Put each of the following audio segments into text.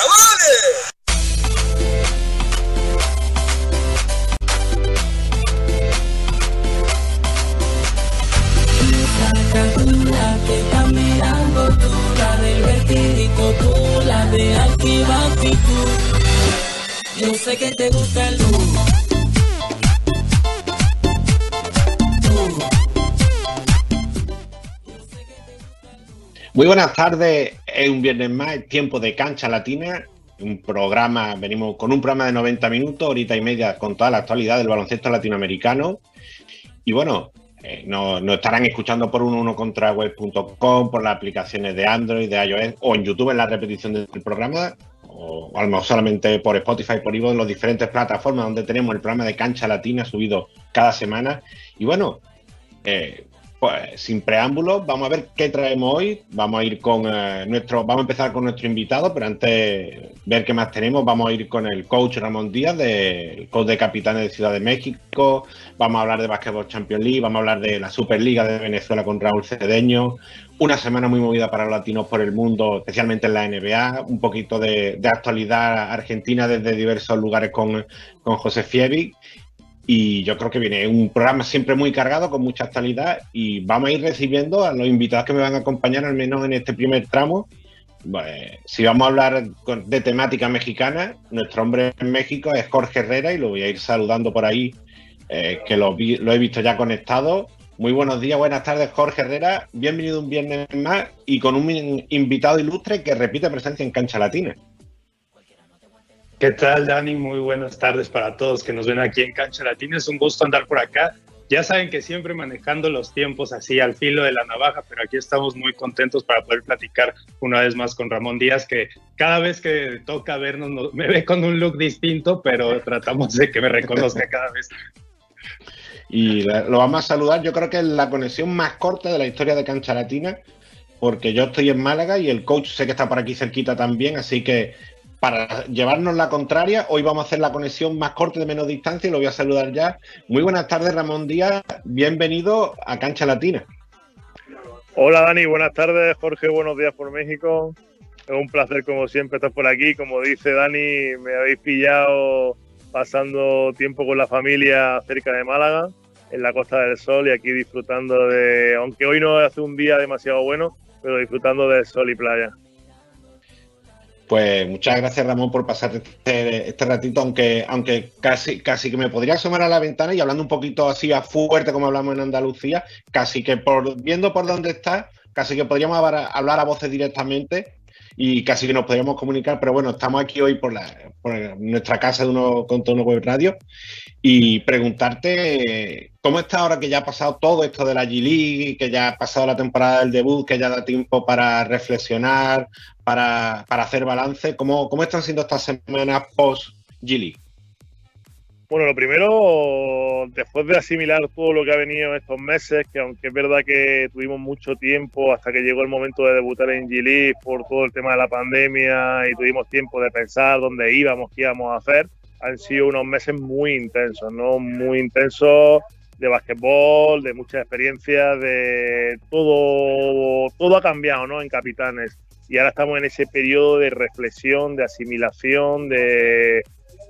carnavales. Cartula que caminan la del vertigo, tú la de altiva actitud. Yo sé que te gusta el luz. Muy buenas tardes, es un viernes más, tiempo de cancha latina, un programa, venimos con un programa de 90 minutos, horita y media con toda la actualidad del baloncesto latinoamericano. Y bueno, eh, nos, estarán escuchando por uno contra web.com, por las aplicaciones de Android, de iOS o en YouTube en la repetición del programa, o a lo mejor solamente por Spotify, por Ivo, en las diferentes plataformas donde tenemos el programa de cancha latina subido cada semana. Y bueno, eh, pues sin preámbulos, vamos a ver qué traemos hoy. Vamos a ir con eh, nuestro, vamos a empezar con nuestro invitado, pero antes ver qué más tenemos, vamos a ir con el coach Ramón Díaz, del coach de capitanes de Ciudad de México. Vamos a hablar de Basketball Champions League, vamos a hablar de la Superliga de Venezuela con Raúl Cedeño. Una semana muy movida para los latinos por el mundo, especialmente en la NBA. Un poquito de, actualidad argentina desde diversos lugares con, José Fievi y yo creo que viene un programa siempre muy cargado, con mucha actualidad, y vamos a ir recibiendo a los invitados que me van a acompañar, al menos en este primer tramo. Pues, si vamos a hablar de temática mexicana, nuestro hombre en México es Jorge Herrera y lo voy a ir saludando por ahí, eh, que lo, lo he visto ya conectado. Muy buenos días, buenas tardes, Jorge Herrera. Bienvenido un viernes más y con un invitado ilustre que repite presencia en Cancha Latina. ¿Qué tal, Dani? Muy buenas tardes para todos que nos ven aquí en Cancha Latina. Es un gusto andar por acá. Ya saben que siempre manejando los tiempos así al filo de la navaja, pero aquí estamos muy contentos para poder platicar una vez más con Ramón Díaz, que cada vez que toca vernos me ve con un look distinto, pero tratamos de que me reconozca cada vez. Y lo vamos a saludar, yo creo que es la conexión más corta de la historia de Cancha Latina, porque yo estoy en Málaga y el coach sé que está por aquí cerquita también, así que para llevarnos la contraria, hoy vamos a hacer la conexión más corta de menos distancia y lo voy a saludar ya. Muy buenas tardes, Ramón Díaz. Bienvenido a Cancha Latina. Hola, Dani. Buenas tardes, Jorge. Buenos días por México. Es un placer, como siempre, estar por aquí. Como dice Dani, me habéis pillado pasando tiempo con la familia cerca de Málaga, en la Costa del Sol, y aquí disfrutando de, aunque hoy no hace un día demasiado bueno, pero disfrutando del sol y playa. Pues muchas gracias Ramón por pasar este, este, ratito, aunque, aunque casi, casi que me podría asomar a la ventana y hablando un poquito así a fuerte como hablamos en Andalucía, casi que por viendo por dónde está, casi que podríamos hablar a voces directamente y casi que nos podríamos comunicar, pero bueno, estamos aquí hoy por, nuestra casa de uno con tono web radio y preguntarte cómo está ahora que ya ha pasado todo esto de la G-League, que ya ha pasado la temporada del debut, que ya da tiempo para reflexionar, para, hacer balance, ¿cómo, cómo están siendo estas semanas post G-League? Bueno, lo primero, después de asimilar todo lo que ha venido en estos meses, que aunque es verdad que tuvimos mucho tiempo hasta que llegó el momento de debutar en G por todo el tema de la pandemia y tuvimos tiempo de pensar dónde íbamos, qué íbamos a hacer, han sido unos meses muy intensos, ¿no? Muy intensos de basquetbol, de muchas experiencias, de todo, todo ha cambiado, ¿no? En Capitanes. Y ahora estamos en ese periodo de reflexión, de asimilación, de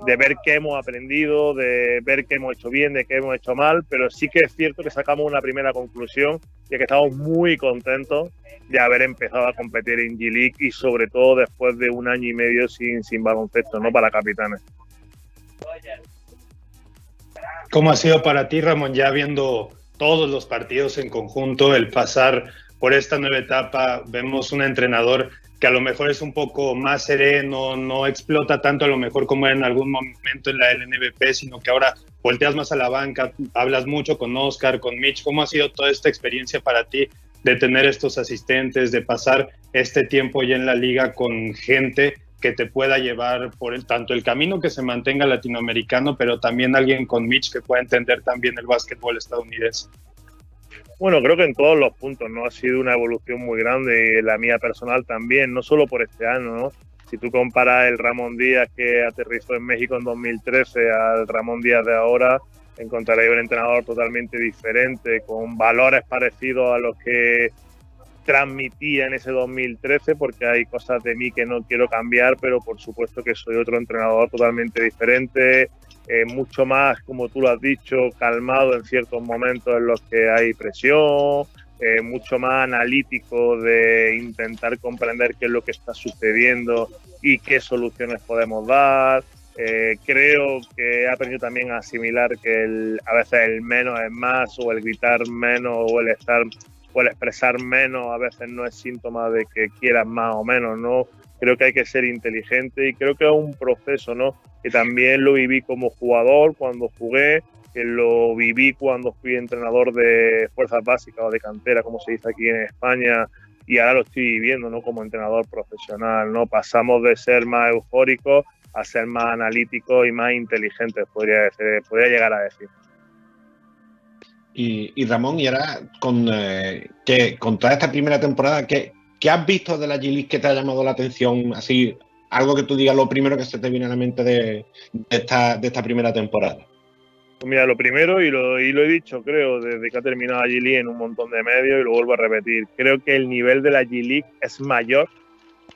de ver qué hemos aprendido, de ver qué hemos hecho bien, de qué hemos hecho mal, pero sí que es cierto que sacamos una primera conclusión y que estamos muy contentos de haber empezado a competir en G-League y sobre todo después de un año y medio sin, sin baloncesto, ¿no? Para capitanes. ¿Cómo ha sido para ti, Ramón, ya viendo todos los partidos en conjunto, el pasar por esta nueva etapa? Vemos un entrenador que a lo mejor es un poco más sereno, no explota tanto a lo mejor como en algún momento en la LNBP, sino que ahora volteas más a la banca, hablas mucho con Oscar, con Mitch. ¿Cómo ha sido toda esta experiencia para ti de tener estos asistentes, de pasar este tiempo ya en la liga con gente que te pueda llevar por el, tanto el camino que se mantenga latinoamericano, pero también alguien con Mitch que pueda entender también el básquetbol estadounidense? Bueno, creo que en todos los puntos, ¿no? Ha sido una evolución muy grande, la mía personal también, no solo por este año, ¿no? Si tú comparas el Ramón Díaz que aterrizó en México en 2013 al Ramón Díaz de ahora, encontraréis un entrenador totalmente diferente, con valores parecidos a los que transmitía en ese 2013, porque hay cosas de mí que no quiero cambiar, pero por supuesto que soy otro entrenador totalmente diferente, eh, mucho más, como tú lo has dicho, calmado en ciertos momentos en los que hay presión, eh, mucho más analítico de intentar comprender qué es lo que está sucediendo y qué soluciones podemos dar. Eh, creo que he aprendido también a asimilar que a veces el menos es más o el gritar menos o el estar o el expresar menos a veces no es síntoma de que quieras más o menos, ¿no? Creo que hay que ser inteligente y creo que es un proceso, ¿no? Que también lo viví como jugador cuando jugué, que lo viví cuando fui entrenador de fuerzas básicas o de cantera, como se dice aquí en España, y ahora lo estoy viviendo, ¿no? Como entrenador profesional, ¿no? Pasamos de ser más eufóricos a ser más analíticos y más inteligentes, podría, decir, podría llegar a decir. Y, Ramón, y ahora con, eh, que, con toda esta primera temporada, ¿qué, ¿qué has visto de la G-League que te ha llamado la atención? Así, algo que tú digas lo primero que se te viene a la mente de, esta, de esta primera temporada. Pues mira, lo primero, y lo, y lo he dicho, creo, desde que ha terminado la G-League en un montón de medios, y lo vuelvo a repetir, creo que el nivel de la G-League es mayor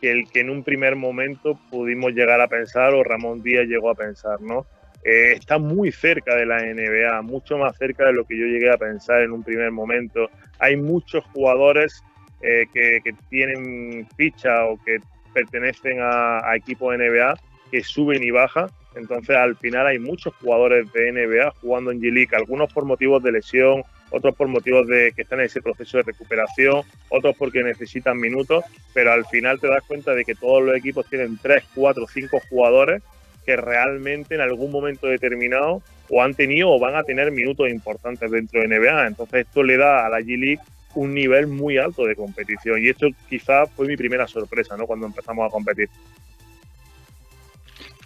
que el que en un primer momento pudimos llegar a pensar o Ramón Díaz llegó a pensar, ¿no? Eh, está muy cerca de la NBA, mucho más cerca de lo que yo llegué a pensar en un primer momento. Hay muchos jugadores eh, que, tienen ficha o que pertenecen a, a equipos NBA que suben y bajan. Entonces, al final hay muchos jugadores de NBA jugando en G-League, algunos por motivos de lesión, otros por motivos de que están en ese proceso de recuperación, otros porque necesitan minutos, pero al final te das cuenta de que todos los equipos tienen 3, 4, 5 jugadores que realmente en algún momento determinado o han tenido o van a tener minutos importantes dentro de NBA. Entonces esto le da a la G-League un nivel muy alto de competición y esto quizás fue mi primera sorpresa ¿no? cuando empezamos a competir.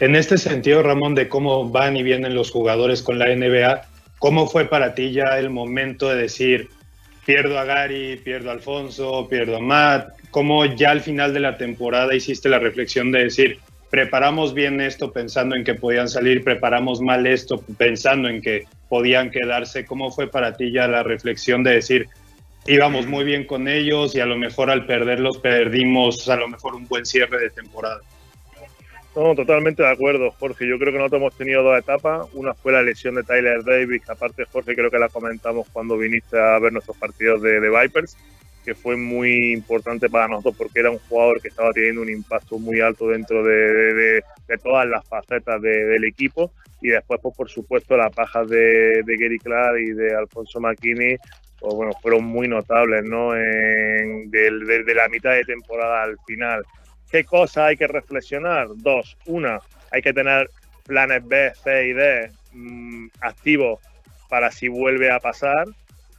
En este sentido, Ramón, de cómo van y vienen los jugadores con la NBA, ¿Cómo fue para ti ya el momento de decir, pierdo a Gary, pierdo a Alfonso, pierdo a Matt? ¿Cómo ya al final de la temporada hiciste la reflexión de decir, preparamos bien esto pensando en que podían salir, preparamos mal esto pensando en que podían quedarse? ¿Cómo fue para ti ya la reflexión de decir, íbamos muy bien con ellos y a lo mejor al perderlos perdimos a lo mejor un buen cierre de temporada? No, totalmente de acuerdo, Jorge. Yo creo que nosotros hemos tenido dos etapas. Una fue la lesión de Tyler Davis, aparte, Jorge, creo que la comentamos cuando viniste a ver nuestros partidos de, Vipers, que fue muy importante para nosotros porque era un jugador que estaba teniendo un impacto muy alto dentro de, todas las facetas del equipo. Y después, pues, por supuesto, las bajas de, Gary Clark y de Alfonso McKinney pues, bueno, fueron muy notables, ¿no? desde la mitad de temporada al final. ¿Qué cosas hay que reflexionar? Dos. Una, hay que tener planes B, C y D mm, activos para si vuelve a pasar.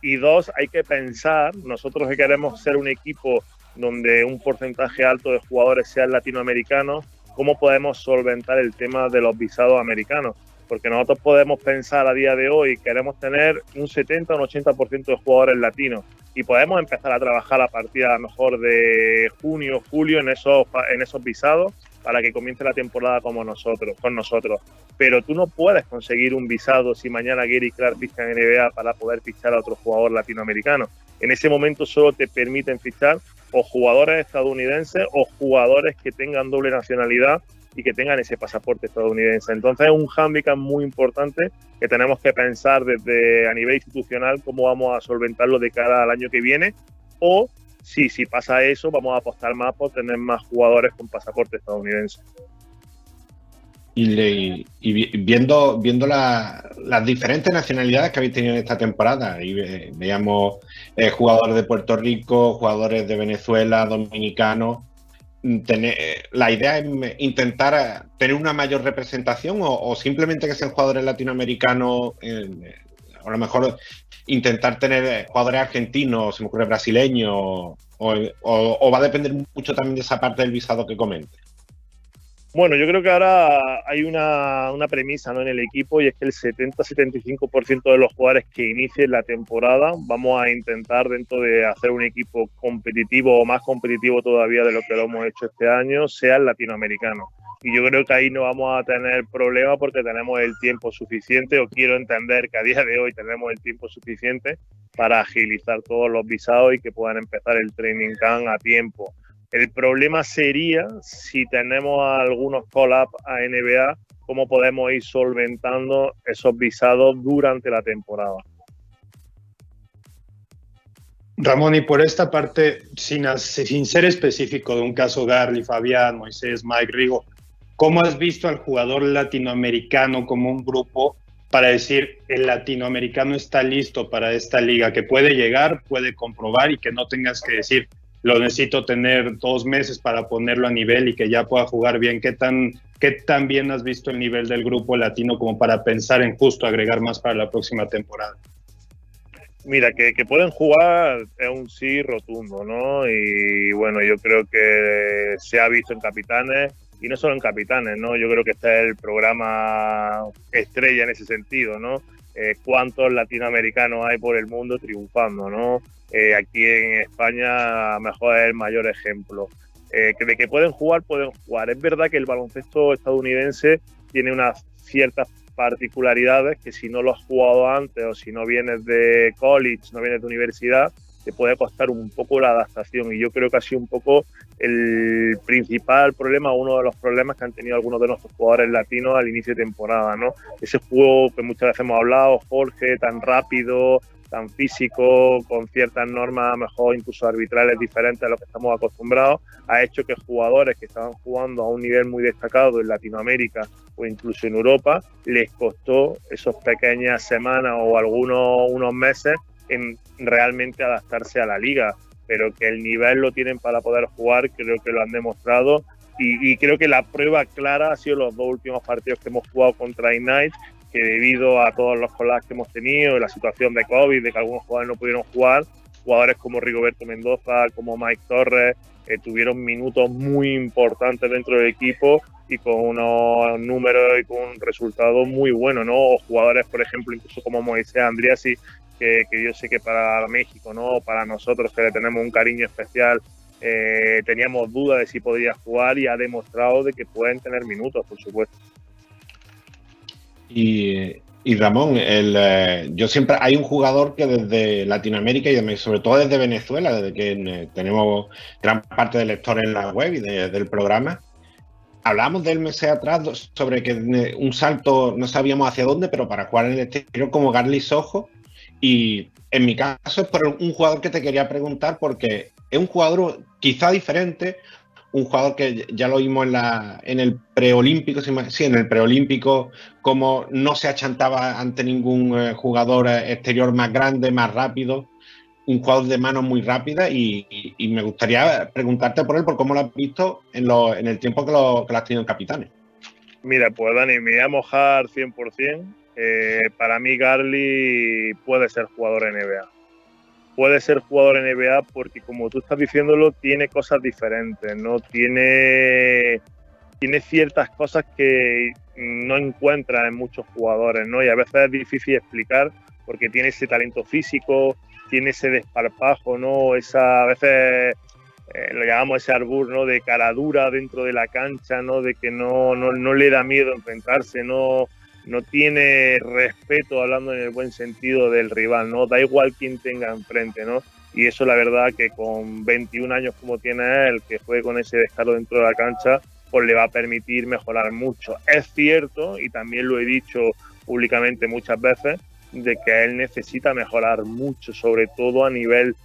Y dos, hay que pensar, nosotros que queremos ser un equipo donde un porcentaje alto de jugadores sean latinoamericanos, ¿cómo podemos solventar el tema de los visados americanos? Porque nosotros podemos pensar a día de hoy, queremos tener un 70 o un 80% de jugadores latinos y podemos empezar a trabajar a partir a lo mejor de junio, julio en esos, en esos visados para que comience la temporada como nosotros, con nosotros. Pero tú no puedes conseguir un visado si mañana Gary Clark ficha en NBA para poder fichar a otro jugador latinoamericano. En ese momento solo te permiten fichar o jugadores estadounidenses o jugadores que tengan doble nacionalidad y que tengan ese pasaporte estadounidense. Entonces es un hándicap muy importante que tenemos que pensar desde a nivel institucional cómo vamos a solventarlo de cara al año que viene o si, si pasa eso vamos a apostar más por tener más jugadores con pasaporte estadounidense. Y, viendo, viendo las diferentes nacionalidades que habéis tenido en esta temporada, y veíamos eh, jugadores de Puerto Rico, jugadores de Venezuela, dominicanos, la idea es intentar eh, tener una mayor representación o, simplemente que sean jugadores latinoamericanos, eh, a lo mejor intentar tener eh, jugadores argentinos, se me ocurre brasileños, o, o, va a depender mucho también de esa parte del visado que comente. Bueno, yo creo que ahora hay una, premisa ¿no? en el equipo y es que el 70-75% de los jugadores que inicien la temporada vamos a intentar dentro de hacer un equipo competitivo o más competitivo todavía de lo que lo hemos hecho este año, sea latinoamericano. Y yo creo que ahí no vamos a tener problema porque tenemos el tiempo suficiente o quiero entender que a día de hoy tenemos el tiempo suficiente para agilizar todos los visados y que puedan empezar el training camp a tiempo el problema sería si tenemos algunos call-up a NBA, cómo podemos ir solventando esos visados durante la temporada. Ramón, y por esta parte, sin, sin ser específico de un caso Garly, Fabián, Moisés, Mike, Rigo, ¿cómo has visto al jugador latinoamericano como un grupo para decir el latinoamericano está listo para esta liga, que puede llegar, puede comprobar y que no tengas que decir lo necesito tener dos meses para ponerlo a nivel y que ya pueda jugar bien. ¿Qué tan, ¿Qué tan bien has visto el nivel del grupo latino como para pensar en justo agregar más para la próxima temporada? Mira, que, que, pueden jugar es un sí rotundo, ¿no? Y bueno, yo creo que se ha visto en Capitanes y no solo en Capitanes, ¿no? Yo creo que este es el programa estrella en ese sentido, ¿no? Eh, cuántos latinoamericanos hay por el mundo triunfando, ¿no? Eh, aquí en España, a mejor es el mayor ejemplo. Eh, de que pueden jugar, pueden jugar. Es verdad que el baloncesto estadounidense tiene unas ciertas particularidades que si no lo has jugado antes o si no vienes de college, no vienes de universidad, te puede costar un poco la adaptación. Y yo creo que ha sido un poco el principal problema, uno de los problemas que han tenido algunos de nuestros jugadores latinos al inicio de temporada, ¿no? Ese juego que muchas veces hemos hablado, Jorge, tan rápido, tan físico, con ciertas normas, mejor incluso arbitrales diferentes a lo que estamos acostumbrados, ha hecho que jugadores que estaban jugando a un nivel muy destacado en Latinoamérica o incluso en Europa, les costó esas pequeñas semanas o algunos unos meses en realmente adaptarse a la liga, pero que el nivel lo tienen para poder jugar, creo que lo han demostrado. Y, creo que la prueba clara ha sido los dos últimos partidos que hemos jugado contra Ignite, que debido a todos los colas que hemos tenido, la situación de COVID, de que algunos jugadores no pudieron jugar, jugadores como Rigoberto Mendoza, como Mike Torres, eh, tuvieron minutos muy importantes dentro del equipo y con unos números y con un resultado muy bueno, ¿no? O jugadores, por ejemplo, incluso como Moisés Andriasi, que, yo sé que para México, ¿no? Para nosotros que le tenemos un cariño especial, eh, teníamos dudas de si podría jugar y ha demostrado de que pueden tener minutos, por supuesto. Y, Ramón, el, eh, yo siempre hay un jugador que desde Latinoamérica y sobre todo desde Venezuela, desde que eh, tenemos gran parte del lector en la web y del programa, hablábamos del mes atrás sobre que un salto no sabíamos hacia dónde, pero para jugar en el exterior como Garly Sojo y en mi caso es por un jugador que te quería preguntar porque es un jugador quizá diferente, un jugador que ya lo vimos en, la, en el preolímpico, sí, en el preolímpico, como no se achantaba ante ningún eh, jugador exterior más grande, más rápido, un jugador de manos muy rápida y, me gustaría preguntarte por él, por cómo lo has visto en, lo, en el tiempo que lo, que lo has tenido en Capitanes. Mira, pues Dani, me voy a mojar 100%. Eh, para mí Garly puede ser jugador NBA. Puede ser jugador NBA porque como tú estás diciéndolo, tiene cosas diferentes, ¿no? Tiene, tiene ciertas cosas que no encuentra en muchos jugadores, ¿no? Y a veces es difícil explicar porque tiene ese talento físico, tiene ese desparpajo, ¿no? Esa, a veces eh, lo llamamos ese arbur. De cara dura dentro de la cancha, ¿no? De que no, no, no le da miedo enfrentarse, no, no tiene respeto, hablando en el buen sentido del rival, ¿no? Da igual quién tenga enfrente, ¿no? Y eso la verdad que con 21 años como tiene él, que juegue con ese descaro dentro de la cancha, pues le va a permitir mejorar mucho. Es cierto, y también lo he dicho públicamente muchas veces, de que él necesita mejorar mucho, sobre todo a nivel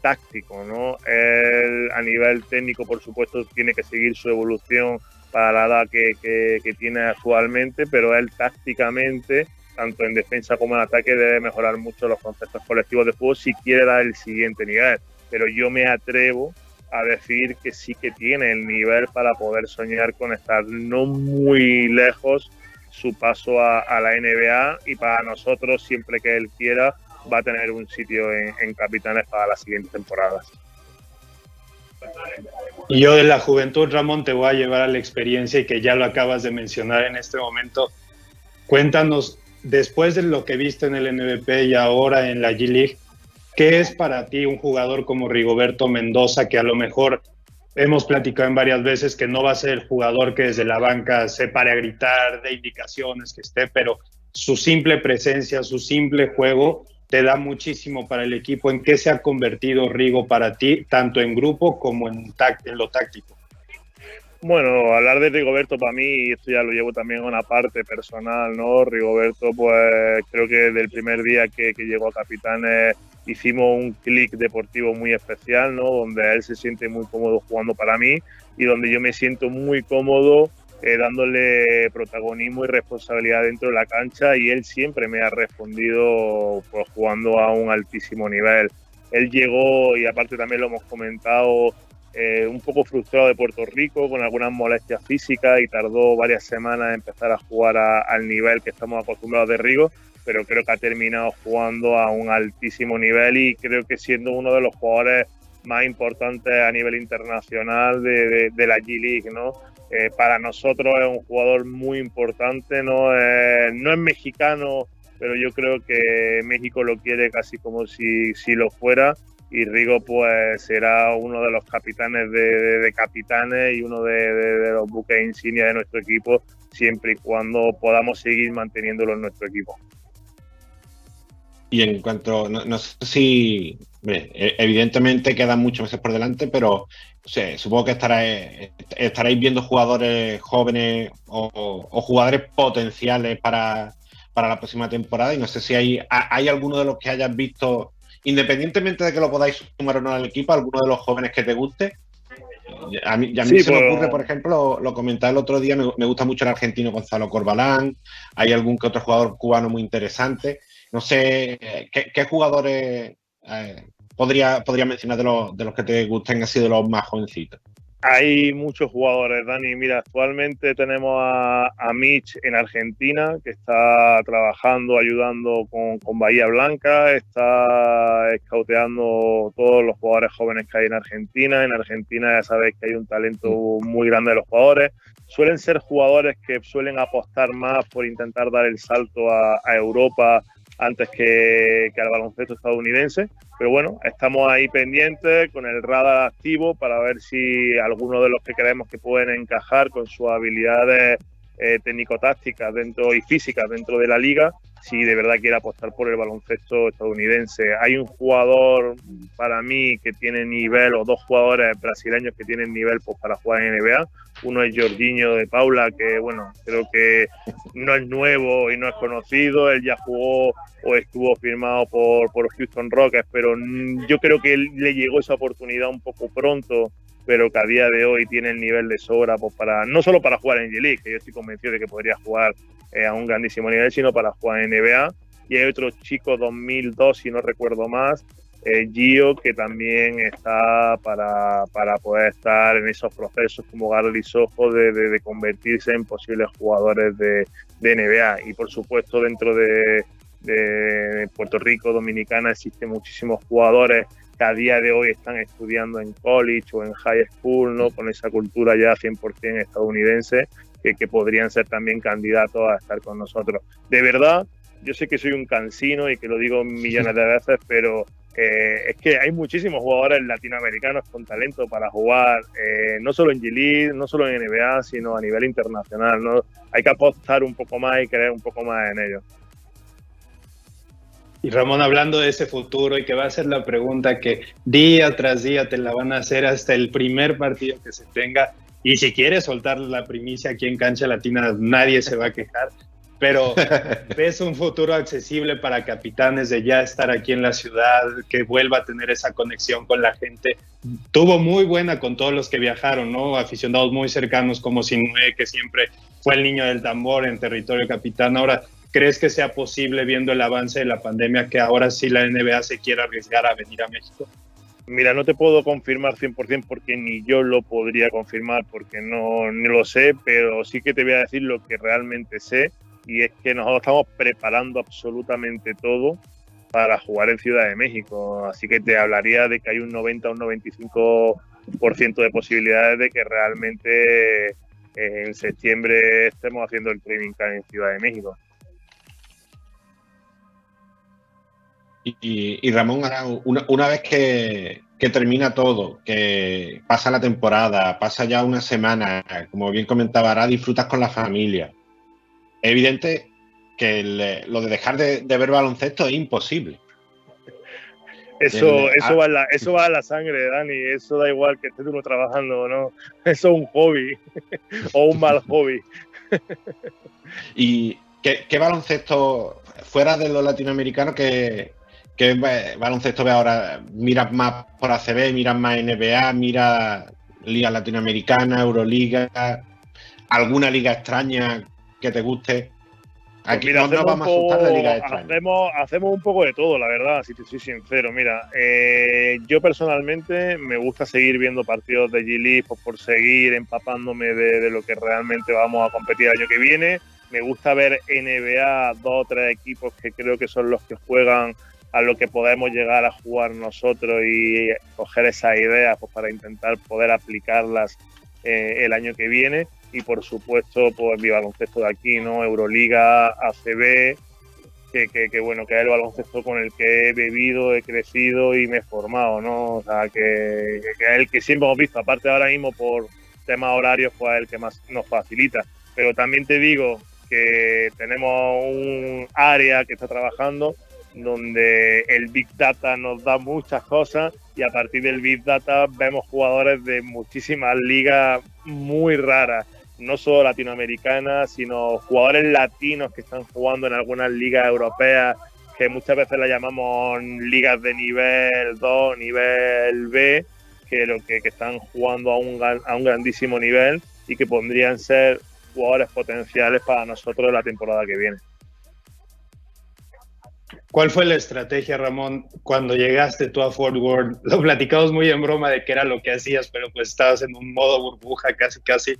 táctico, ¿no? Él a nivel técnico, por supuesto, tiene que seguir su evolución para la edad que, tiene actualmente, pero él tácticamente, tanto en defensa como en ataque, debe mejorar mucho los conceptos colectivos de juego si quiere dar el siguiente nivel. Pero yo me atrevo a decir que sí que tiene el nivel para poder soñar con estar no muy lejos su paso a, la NBA y para nosotros, siempre que él quiera, va a tener un sitio en, en Capitanes para las siguientes temporadas. Y yo de la juventud, Ramón, te voy a llevar a la experiencia y que ya lo acabas de mencionar en este momento. Cuéntanos, después de lo que viste en el NBP y ahora en la G League, ¿qué es para ti un jugador como Rigoberto Mendoza que a lo mejor hemos platicado en varias veces que no va a ser el jugador que desde la banca se pare a gritar, de indicaciones, que esté, pero su simple presencia, su simple juego te da muchísimo para el equipo. ¿En qué se ha convertido Rigo para ti, tanto en grupo como en, lo táctico? Bueno, hablar de Rigoberto para mí, esto ya lo llevo también a una parte personal, ¿no? Rigoberto, pues creo que desde el primer día que, llegó a Capitanes hicimos un clic deportivo muy especial, ¿no? Donde él se siente muy cómodo jugando para mí y donde yo me siento muy cómodo eh, dándole protagonismo y responsabilidad dentro de la cancha y él siempre me ha respondido pues, jugando a un altísimo nivel. Él llegó, y aparte también lo hemos comentado, eh, un poco frustrado de Puerto Rico con algunas molestias físicas y tardó varias semanas en empezar a jugar al nivel que estamos acostumbrados de Rigo, pero creo que ha terminado jugando a un altísimo nivel y creo que siendo uno de los jugadores más importantes a nivel internacional de, la G-League, ¿no? Eh, para nosotros es un jugador muy importante, ¿no? no es mexicano, pero yo creo que México lo quiere casi como si, si lo fuera y Rigo pues será uno de los capitanes de, capitanes y uno de, los buques insignia de nuestro equipo siempre y cuando podamos seguir manteniéndolo en nuestro equipo. Y en cuanto, no, sé si, evidentemente quedan muchos meses por delante, pero supongo que estaréis, estaréis viendo jugadores jóvenes o, jugadores potenciales para, para, la próxima temporada y no sé si hay, hay alguno de los que hayas visto independientemente de que lo podáis sumar o no al equipo, alguno de los jóvenes que te guste. A mí, a mí se me ocurre, por ejemplo, lo comentaba el otro día, me, gusta mucho el argentino Gonzalo Corbalán, hay algún que otro jugador cubano muy interesante. No sé, ¿qué, jugadores eh, podría, podría mencionar de los, de los que te gusten así de los más jovencitos? Hay muchos jugadores, Dani. Mira, actualmente tenemos a, Mitch en Argentina, que está trabajando, ayudando con, Bahía Blanca, está escauteando todos los jugadores jóvenes que hay en Argentina. En Argentina ya sabéis que hay un talento muy grande de los jugadores. Suelen ser jugadores que suelen apostar más por intentar dar el salto a, a Europa antes que, al baloncesto estadounidense. Pero bueno, estamos ahí pendientes con el radar activo para ver si alguno de los que creemos que pueden encajar con sus habilidades eh, técnico-tácticas dentro y físicas dentro de la liga, si de verdad quiere apostar por el baloncesto estadounidense. Hay un jugador para mí que tiene nivel, o dos jugadores brasileños que tienen nivel pues, para jugar en NBA. Uno es Jorginho de Paula, que bueno, creo que no es nuevo y no es conocido. Él ya jugó o estuvo firmado por, por Houston Rockets, pero yo creo que le llegó esa oportunidad un poco pronto pero que a día de hoy tiene el nivel de sobra pues, para no solo para jugar en G-League, que yo estoy convencido de que podría jugar eh, a un grandísimo nivel, sino para jugar en NBA. Y hay otro chico 2002, si no recuerdo más, eh, Gio, que también está para, para, poder estar en esos procesos como Garly Sojo de, de, convertirse en posibles jugadores de, de, NBA. Y por supuesto dentro de, de Puerto Rico, Dominicana, existen muchísimos jugadores a día de hoy están estudiando en college o en high school, ¿no? Con esa cultura ya 100% estadounidense, que, podrían ser también candidatos a estar con nosotros. De verdad, yo sé que soy un cansino y que lo digo millones de veces, pero eh, es que hay muchísimos jugadores latinoamericanos con talento para jugar, eh, no solo en G-League, no solo en NBA, sino a nivel internacional. ¿no? Hay que apostar un poco más y creer un poco más en ellos. Y Ramón, hablando de ese futuro y que va a ser la pregunta que día tras día te la van a hacer hasta el primer partido que se tenga. Y si quieres soltar la primicia aquí en Cancha Latina, nadie se va a quejar. Pero ¿ves un futuro accesible para capitanes de ya estar aquí en la ciudad, que vuelva a tener esa conexión con la gente? Tuvo muy buena con todos los que viajaron, ¿no? Aficionados muy cercanos como Sinue, que siempre fue el niño del tambor en territorio capitán. Ahora, ¿Crees que sea posible, viendo el avance de la pandemia, que ahora sí la NBA se quiera arriesgar a venir a México? Mira, no te puedo confirmar 100% porque ni yo lo podría confirmar porque no ni lo sé, pero sí que te voy a decir lo que realmente sé y es que nosotros estamos preparando absolutamente todo para jugar en Ciudad de México. Así que te hablaría de que hay un 90 o un 95% de posibilidades de que realmente eh, en septiembre estemos haciendo el training en Ciudad de México. Y, Ramón, una, vez que, termina todo, que pasa la temporada, pasa ya una semana, como bien comentaba, ahora disfrutas con la familia. Es evidente que lo de dejar de, ver baloncesto es imposible. Eso, eso, va a la, eso va a la sangre, Dani. Eso da igual que estés uno trabajando o no. Eso es un hobby o un mal hobby. ¿Y qué, baloncesto, fuera de los latinoamericanos, que, ¿Qué baloncesto ve ahora? ¿Miras más por ACB, miras más NBA, mira Liga Latinoamericana, Euroliga? alguna liga extraña que te guste. Pues Aquí no, nos vamos a asustar de liga extraña. Hacemos, hacemos, un poco de todo, la verdad, si te soy sincero. Mira, eh, yo personalmente me gusta seguir viendo partidos de G-League pues, por, seguir empapándome de, lo que realmente vamos a competir el año que viene. Me gusta ver NBA, dos o tres equipos que creo que son los que juegan a lo que podemos llegar a jugar nosotros y coger esas ideas pues, para intentar poder aplicarlas eh, el año que viene y por supuesto pues mi baloncesto de aquí, ¿no? Euroliga, ACB, que, que, bueno, que es el baloncesto con el que he bebido, he crecido y me he formado, ¿no? O sea, que, es el que siempre hemos visto, aparte ahora mismo por temas horarios, pues es el que más nos facilita. Pero también te digo que tenemos un área que está trabajando donde el Big Data nos da muchas cosas y a partir del Big Data vemos jugadores de muchísimas ligas muy raras no solo latinoamericanas, sino jugadores latinos que están jugando en algunas ligas europeas, que muchas veces las llamamos ligas de nivel 2, nivel B, que, lo que, están jugando a un, a un grandísimo nivel y que podrían ser jugadores potenciales para nosotros la temporada que viene. ¿Cuál fue la estrategia, Ramón, cuando llegaste tú a Fort Worth? Lo platicamos muy en broma de que era lo que hacías, pero pues estabas en un modo burbuja casi, casi.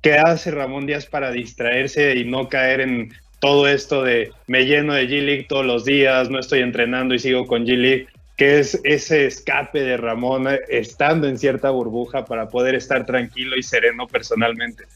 ¿Qué hace Ramón Díaz para distraerse y no caer en todo esto de me lleno de G-League todos los días, no estoy entrenando y sigo con G-League? ¿Qué es ese escape de Ramón estando en cierta burbuja para poder estar tranquilo y sereno personalmente?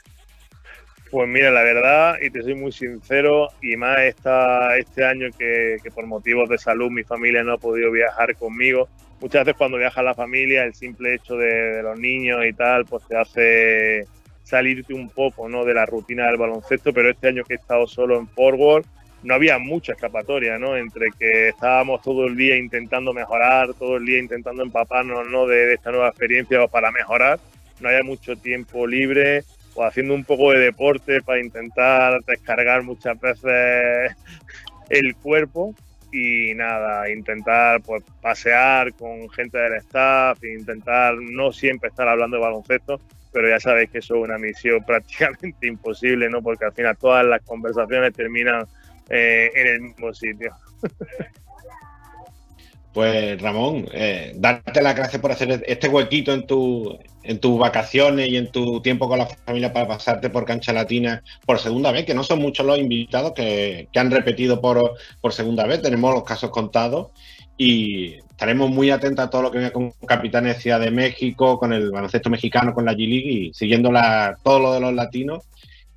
Pues mira, la verdad, y te soy muy sincero, y más esta, este año que, por motivos de salud mi familia no ha podido viajar conmigo, muchas veces cuando viaja la familia, el simple hecho de, de los niños y tal, pues te hace salirte un poco ¿no? de la rutina del baloncesto, pero este año que he estado solo en Forward no había mucha escapatoria, ¿no? Entre que estábamos todo el día intentando mejorar, todo el día intentando empaparnos, ¿no? De, esta nueva experiencia para mejorar. No había mucho tiempo libre o haciendo un poco de deporte para intentar descargar muchas veces el cuerpo y nada, intentar pues pasear con gente del staff, intentar no siempre estar hablando de baloncesto, pero ya sabéis que eso es una misión prácticamente imposible, ¿no? Porque al final todas las conversaciones terminan eh, en el mismo sitio. Pues Ramón, eh, darte las gracias por hacer este huequito en, tu, en tus vacaciones y en tu tiempo con la familia para pasarte por Cancha Latina por segunda vez, que no son muchos los invitados que, han repetido por, por segunda vez, tenemos los casos contados y estaremos muy atentos a todo lo que venga con Capitanes Ciudad de México, con el baloncesto mexicano, con la G-League y siguiendo todo lo de los latinos.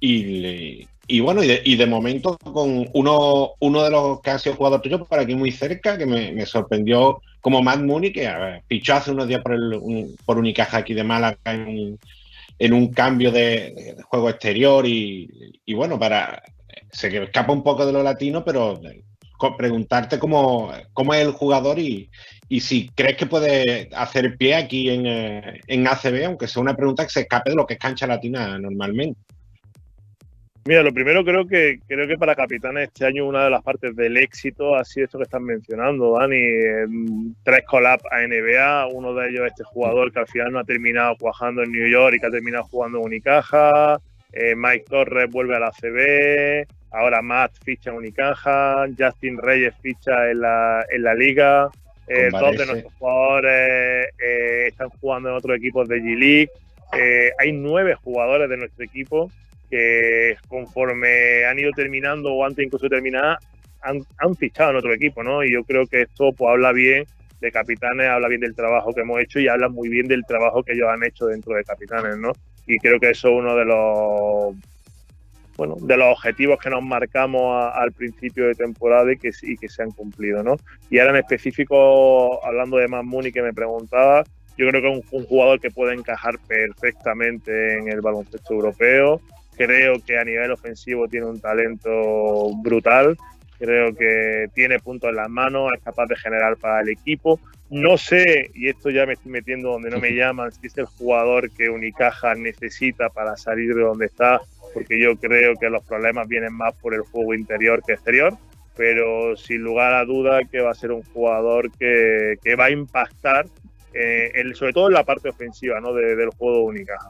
Y, bueno, y de, momento con uno, uno de los que ha sido jugador tuyo por aquí muy cerca, que me, sorprendió como Matt Mooney, que pichó hace unos días por, el, por Unicaja aquí de Málaga en, en un cambio de, juego exterior y, y, bueno, para se escapa un poco de lo latino, pero preguntarte cómo, cómo es el jugador y, y, si crees que puede hacer pie aquí en, eh, en, ACB, aunque sea una pregunta que se escape de lo que es cancha latina normalmente. Mira, lo primero creo que creo que para Capitanes este año una de las partes del éxito ha sido esto que están mencionando, Dani. Tres collabs a NBA, uno de ellos este jugador que al final no ha terminado cuajando en New York y que ha terminado jugando en Unicaja. Eh, Mike Torres vuelve a la CB, ahora Matt ficha en Unicaja, Justin Reyes ficha en la, en la liga, eh, dos de nuestros jugadores eh, están jugando en otros equipos de G-League. hay nueve jugadores de nuestro equipo que conforme han ido terminando o antes incluso de terminar, han, han, fichado en otro equipo, ¿no? Y yo creo que esto pues habla bien de Capitanes, habla bien del trabajo que hemos hecho y habla muy bien del trabajo que ellos han hecho dentro de Capitanes, ¿no? y creo que eso es uno de los bueno, de los objetivos que nos marcamos al principio de temporada y que, que se han cumplido, ¿no? Y ahora en específico, hablando de Mamuni que me preguntaba, yo creo que es un, jugador que puede encajar perfectamente en el baloncesto europeo. Creo que a nivel ofensivo tiene un talento brutal. Creo que tiene puntos en las manos, es capaz de generar para el equipo. No sé, y esto ya me estoy metiendo donde no me llaman, si es el jugador que Unicaja necesita para salir de donde está, porque yo creo que los problemas vienen más por el juego interior que exterior, pero sin lugar a duda que va a ser un jugador que, va a impactar, eh, sobre todo en la parte ofensiva ¿no? del juego de Unicaja.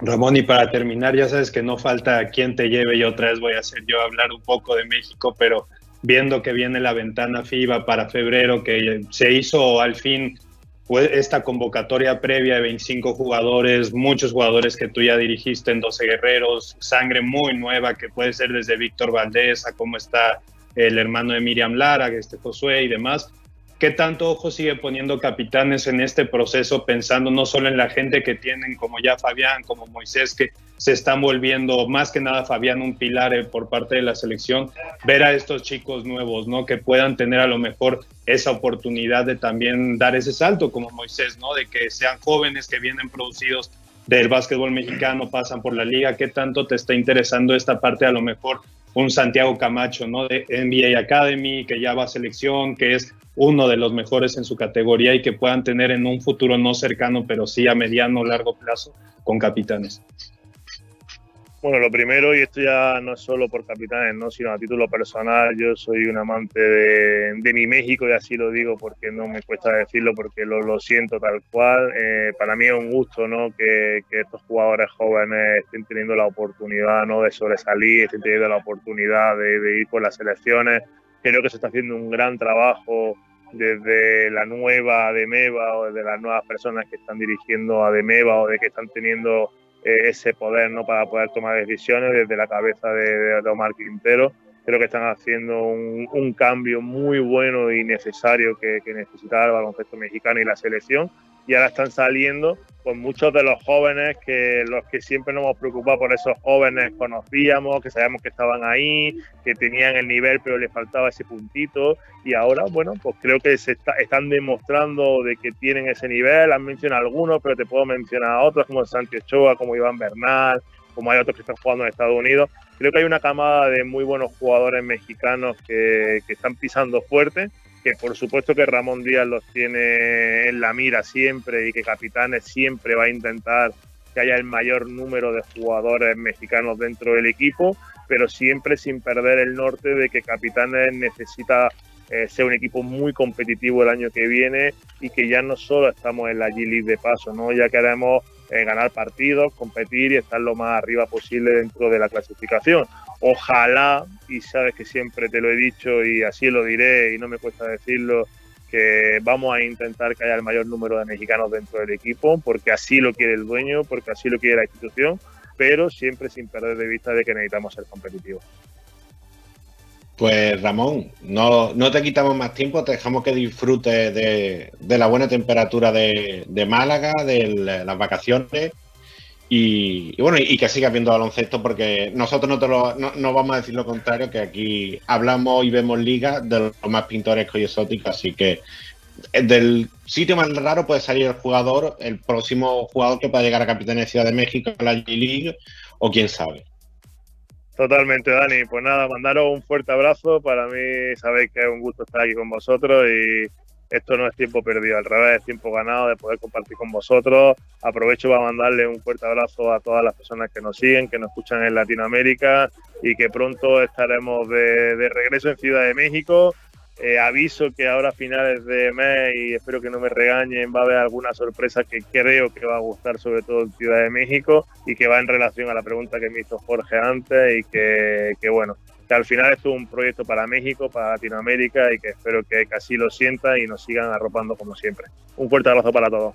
Ramón, y para terminar, ya sabes que no falta quien te lleve y otra vez voy a hacer yo hablar un poco de México, pero viendo que viene la ventana FIBA para febrero, que se hizo al fin pues, esta convocatoria previa de 25 jugadores, muchos jugadores que tú ya dirigiste en 12 guerreros, sangre muy nueva que puede ser desde Víctor Valdés a cómo está el hermano de Miriam Lara, este Josué y demás. ¿Qué tanto ojo sigue poniendo capitanes en este proceso, pensando no solo en la gente que tienen, como ya Fabián, como Moisés, que se están volviendo, más que nada Fabián, un pilar eh, por parte de la selección, ver a estos chicos nuevos, ¿no? Que puedan tener a lo mejor esa oportunidad de también dar ese salto, como Moisés, ¿no? De que sean jóvenes que vienen producidos del básquetbol mexicano, pasan por la liga, ¿qué tanto te está interesando esta parte a lo mejor un Santiago Camacho, ¿no? De NBA Academy, que ya va a selección, que es uno de los mejores en su categoría y que puedan tener en un futuro no cercano, pero sí a mediano o largo plazo con capitanes? Bueno, lo primero, y esto ya no es solo por capitanes, ¿no? sino a título personal, yo soy un amante de, mi México y así lo digo porque no me cuesta decirlo, porque lo, lo siento tal cual. Eh, para mí es un gusto ¿no? que, que, estos jugadores jóvenes estén teniendo la oportunidad ¿no? de sobresalir, estén teniendo la oportunidad de, de ir por las selecciones. Creo que se está haciendo un gran trabajo desde la nueva Ademeva o desde las nuevas personas que están dirigiendo a o de que están teniendo ese poder no para poder tomar decisiones desde la cabeza de, de Omar Quintero. Creo que están haciendo un, cambio muy bueno y necesario que, que necesitaba el baloncesto mexicano y la selección y ahora están saliendo pues muchos de los jóvenes que los que siempre nos hemos preocupado por esos jóvenes conocíamos, que sabíamos que estaban ahí, que tenían el nivel pero les faltaba ese puntito. Y ahora bueno pues creo que se están demostrando de que tienen ese nivel, han mencionado algunos pero te puedo mencionar otros como Santi Ochoa, como Iván Bernal, como hay otros que están jugando en Estados Unidos. Creo que hay una camada de muy buenos jugadores mexicanos que, que están pisando fuerte que por supuesto que Ramón Díaz los tiene en la mira siempre y que Capitanes siempre va a intentar que haya el mayor número de jugadores mexicanos dentro del equipo, pero siempre sin perder el norte de que Capitanes necesita eh, ser un equipo muy competitivo el año que viene y que ya no solo estamos en la G-League de paso, ¿no? ya queremos eh, ganar partidos, competir y estar lo más arriba posible dentro de la clasificación ojalá, y sabes que siempre te lo he dicho y así lo diré y no me cuesta decirlo, que vamos a intentar que haya el mayor número de mexicanos dentro del equipo, porque así lo quiere el dueño, porque así lo quiere la institución, pero siempre sin perder de vista de que necesitamos ser competitivos. Pues Ramón, no, no te quitamos más tiempo, te dejamos que disfrutes de, la buena temperatura de, Málaga, de las vacaciones y, bueno, y que sigas viendo baloncesto porque nosotros no, te lo, no, vamos a decir lo contrario, que aquí hablamos y vemos ligas de lo más pintoresco y exótico, así que eh, del sitio más raro puede salir el jugador, el próximo jugador que pueda llegar a Capitán de Ciudad de México, la G-League, o quién sabe. Totalmente, Dani. Pues nada, mandaros un fuerte abrazo. Para mí sabéis que es un gusto estar aquí con vosotros y esto no es tiempo perdido, al revés, es tiempo ganado de poder compartir con vosotros. Aprovecho para mandarle un fuerte abrazo a todas las personas que nos siguen, que nos escuchan en Latinoamérica y que pronto estaremos de, regreso en Ciudad de México. Eh, aviso que ahora a finales de mes, y espero que no me regañen, va a haber alguna sorpresa que creo que va a gustar, sobre todo en Ciudad de México, y que va en relación a la pregunta que me hizo Jorge antes, y que, que bueno, que al final esto es un proyecto para México, para Latinoamérica y que espero que, así lo sienta y nos sigan arropando como siempre. Un fuerte abrazo para todos.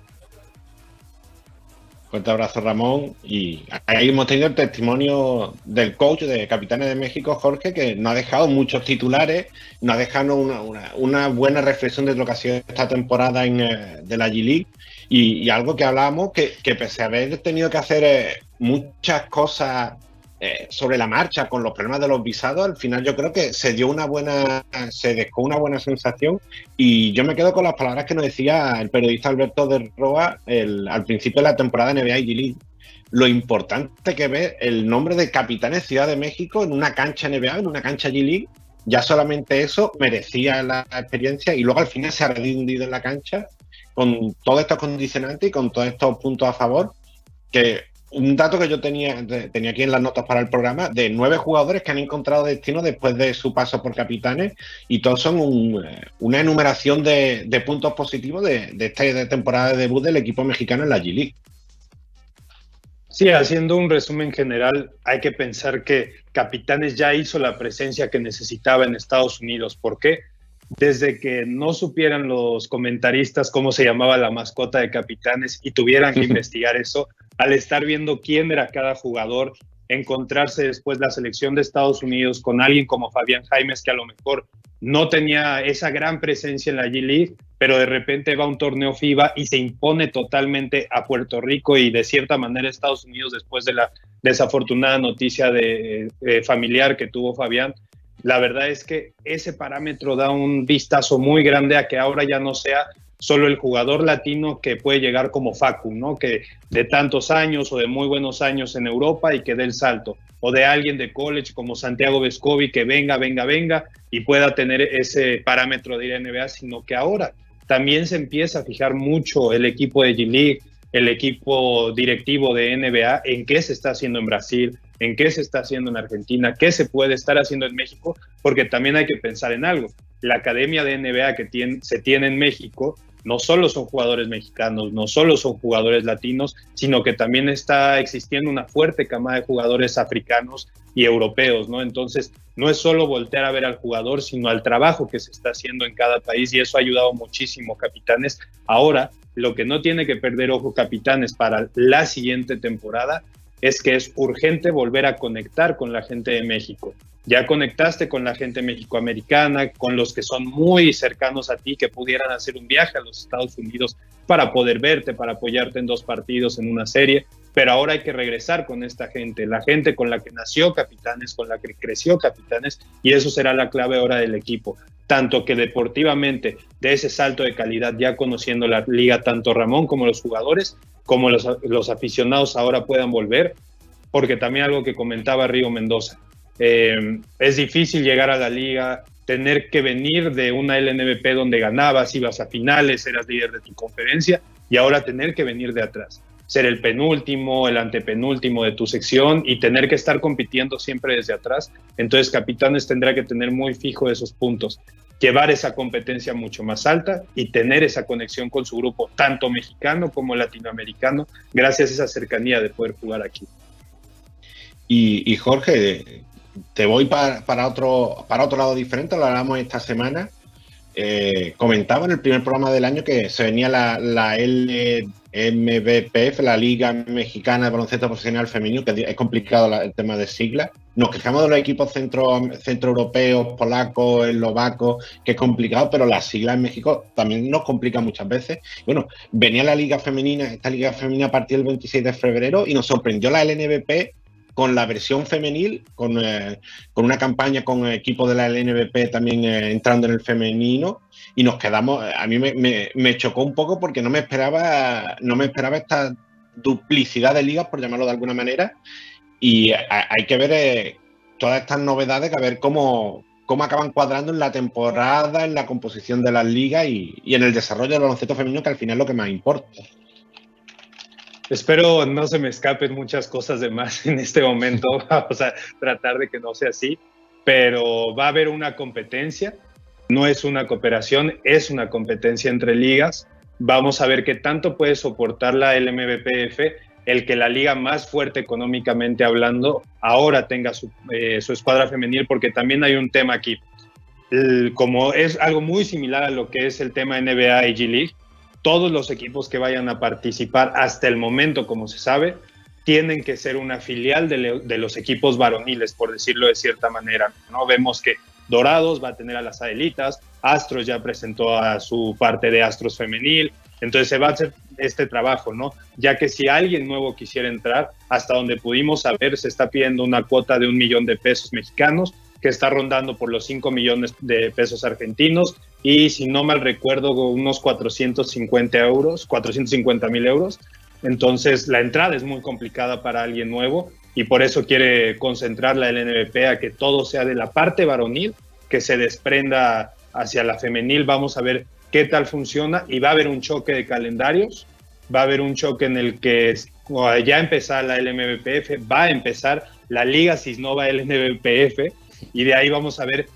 Fuerte abrazo Ramón. Y ahí hemos tenido el testimonio del coach de Capitanes de México, Jorge, que nos ha dejado muchos titulares, nos ha dejado una, buena reflexión de lo que ha sido esta temporada en, eh, de la G-League y, algo que hablábamos que, que pese a haber tenido que hacer eh, muchas cosas eh, sobre la marcha con los problemas de los visados, al final yo creo que se dio una buena, se una buena sensación y yo me quedo con las palabras que nos decía el periodista Alberto de Roa al principio de la temporada NBA y G-League. Lo importante que ve el nombre de Capitanes Ciudad de México en una cancha NBA, en una cancha G-League, ya solamente eso merecía la experiencia y luego al final se ha rendido en la cancha con todos estos condicionantes y con todos estos puntos a favor que un dato que yo tenía, tenía aquí en las notas para el programa, de nueve jugadores que han encontrado destino después de su paso por capitanes, y todos son una enumeración de, puntos positivos de, esta temporada de debut del equipo mexicano en la G-League. Sí, haciendo un resumen general, hay que pensar que Capitanes ya hizo la presencia que necesitaba en Estados Unidos. ¿Por qué? Desde que no supieran los comentaristas cómo se llamaba la mascota de Capitanes y tuvieran que investigar eso, al estar viendo quién era cada jugador, encontrarse después la selección de Estados Unidos con alguien como Fabián Jaimes, que a lo mejor no tenía esa gran presencia en la G-League, pero de repente va a un torneo FIBA y se impone totalmente a Puerto Rico y de cierta manera Estados Unidos después de la desafortunada noticia de, eh, familiar que tuvo Fabián. La verdad es que ese parámetro da un vistazo muy grande a que ahora ya no sea solo el jugador latino que puede llegar como Facu, ¿no? Que de tantos años o de muy buenos años en Europa y que dé el salto. O de alguien de college como Santiago Vescovi que venga, venga, venga y pueda tener ese parámetro de ir a NBA, sino que ahora también se empieza a fijar mucho el equipo de G-League, el equipo directivo de NBA, en qué se está haciendo en Brasil, en qué se está haciendo en Argentina, qué se puede estar haciendo en México, porque también hay que pensar en algo. La academia de NBA que se tiene en México no solo son jugadores mexicanos, no solo son jugadores latinos, sino que también está existiendo una fuerte cama de jugadores africanos y europeos, ¿no? Entonces, no es solo voltear a ver al jugador, sino al trabajo que se está haciendo en cada país y eso ha ayudado muchísimo, capitanes. Ahora, lo que no tiene que perder ojo, capitanes, para la siguiente temporada es que es urgente volver a conectar con la gente de México. Ya conectaste con la gente mexicoamericana, con los que son muy cercanos a ti, que pudieran hacer un viaje a los Estados Unidos para poder verte, para apoyarte en dos partidos, en una serie, pero ahora hay que regresar con esta gente, la gente con la que nació Capitanes, con la que creció Capitanes, y eso será la clave ahora del equipo. Tanto que deportivamente, de ese salto de calidad, ya conociendo la liga, tanto Ramón como los jugadores, como los, los aficionados ahora puedan volver, porque también algo que comentaba Río Mendoza, eh, es difícil llegar a la liga, tener que venir de una LNBP donde ganabas, ibas a finales, eras líder de tu conferencia y ahora tener que venir de atrás, ser el penúltimo, el antepenúltimo de tu sección y tener que estar compitiendo siempre desde atrás. Entonces Capitanes tendrá que tener muy fijo esos puntos, llevar esa competencia mucho más alta y tener esa conexión con su grupo, tanto mexicano como latinoamericano, gracias a esa cercanía de poder jugar aquí. Y, Jorge, te voy para, otro, para otro lado diferente, lo hablamos esta semana. Eh, comentaba en el primer programa del año que se venía la, la LMBPF, la Liga Mexicana de Baloncesto Profesional Femenino, que es complicado el tema de siglas. Nos quejamos de los equipos centro, centroeuropeos, polacos, eslovacos, que es complicado, pero las siglas en México también nos complican muchas veces. Bueno, venía la Liga Femenina, esta Liga Femenina a partir del 26 de febrero y nos sorprendió la LNBP con la versión femenil, con, eh, con una campaña con equipos de la LNBP también eh, entrando en el femenino y nos quedamos, a mí me, me, chocó un poco porque no me esperaba, no me esperaba esta duplicidad de ligas, por llamarlo de alguna manera, y hay que ver eh, todas estas novedades, a ver cómo, cómo acaban cuadrando en la temporada, en la composición de las ligas y, y en el desarrollo del baloncesto femenino, que al final es lo que más importa. Espero no se me escapen muchas cosas de más en este momento. Vamos a tratar de que no sea así, pero va a haber una competencia. No es una cooperación, es una competencia entre ligas. Vamos a ver qué tanto puede soportar la LMBPF el que la liga más fuerte económicamente hablando ahora tenga su, eh, escuadra femenil, porque también hay un tema aquí. como es algo muy similar a lo que es el tema NBA y G League, todos los equipos que vayan a participar hasta el momento, como se sabe, tienen que ser una filial de, los equipos varoniles, por decirlo de cierta manera. ¿no? Vemos que Dorados va a tener a las Adelitas, Astros ya presentó a su parte de Astros femenil, entonces se va a hacer este trabajo, ¿no? Ya que si alguien nuevo quisiera entrar, hasta donde pudimos saber, se está pidiendo una cuota de un millón de pesos mexicanos, que está rondando por los 5 millones de pesos argentinos y si no mal recuerdo unos 450 euros, 450 mil euros. Entonces la entrada es muy complicada para alguien nuevo y por eso quiere concentrar la LNBP a que todo sea de la parte varonil, que se desprenda hacia la femenil. Vamos a ver qué tal funciona y va a haber un choque de calendarios, va a haber un choque en el que ya empezar la LMBPF, va a empezar la Liga Cisnova LNBPF y de ahí vamos a ver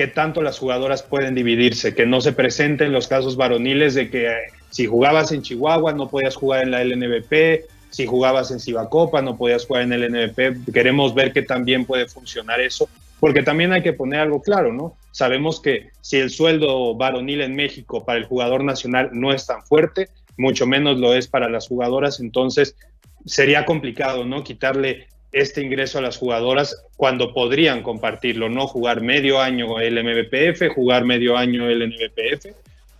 qué tanto las jugadoras pueden dividirse, que no se presenten los casos varoniles de que eh, si jugabas en Chihuahua no podías jugar en la LNBP, si jugabas en Cibacopa, no podías jugar en el NBP. Queremos ver que también puede funcionar eso, porque también hay que poner algo claro, ¿no? Sabemos que si el sueldo varonil en México para el jugador nacional no es tan fuerte, mucho menos lo es para las jugadoras, entonces sería complicado, ¿no? Quitarle este ingreso a las jugadoras cuando podrían compartirlo, no jugar medio año el MBPF, jugar medio año el NBPF,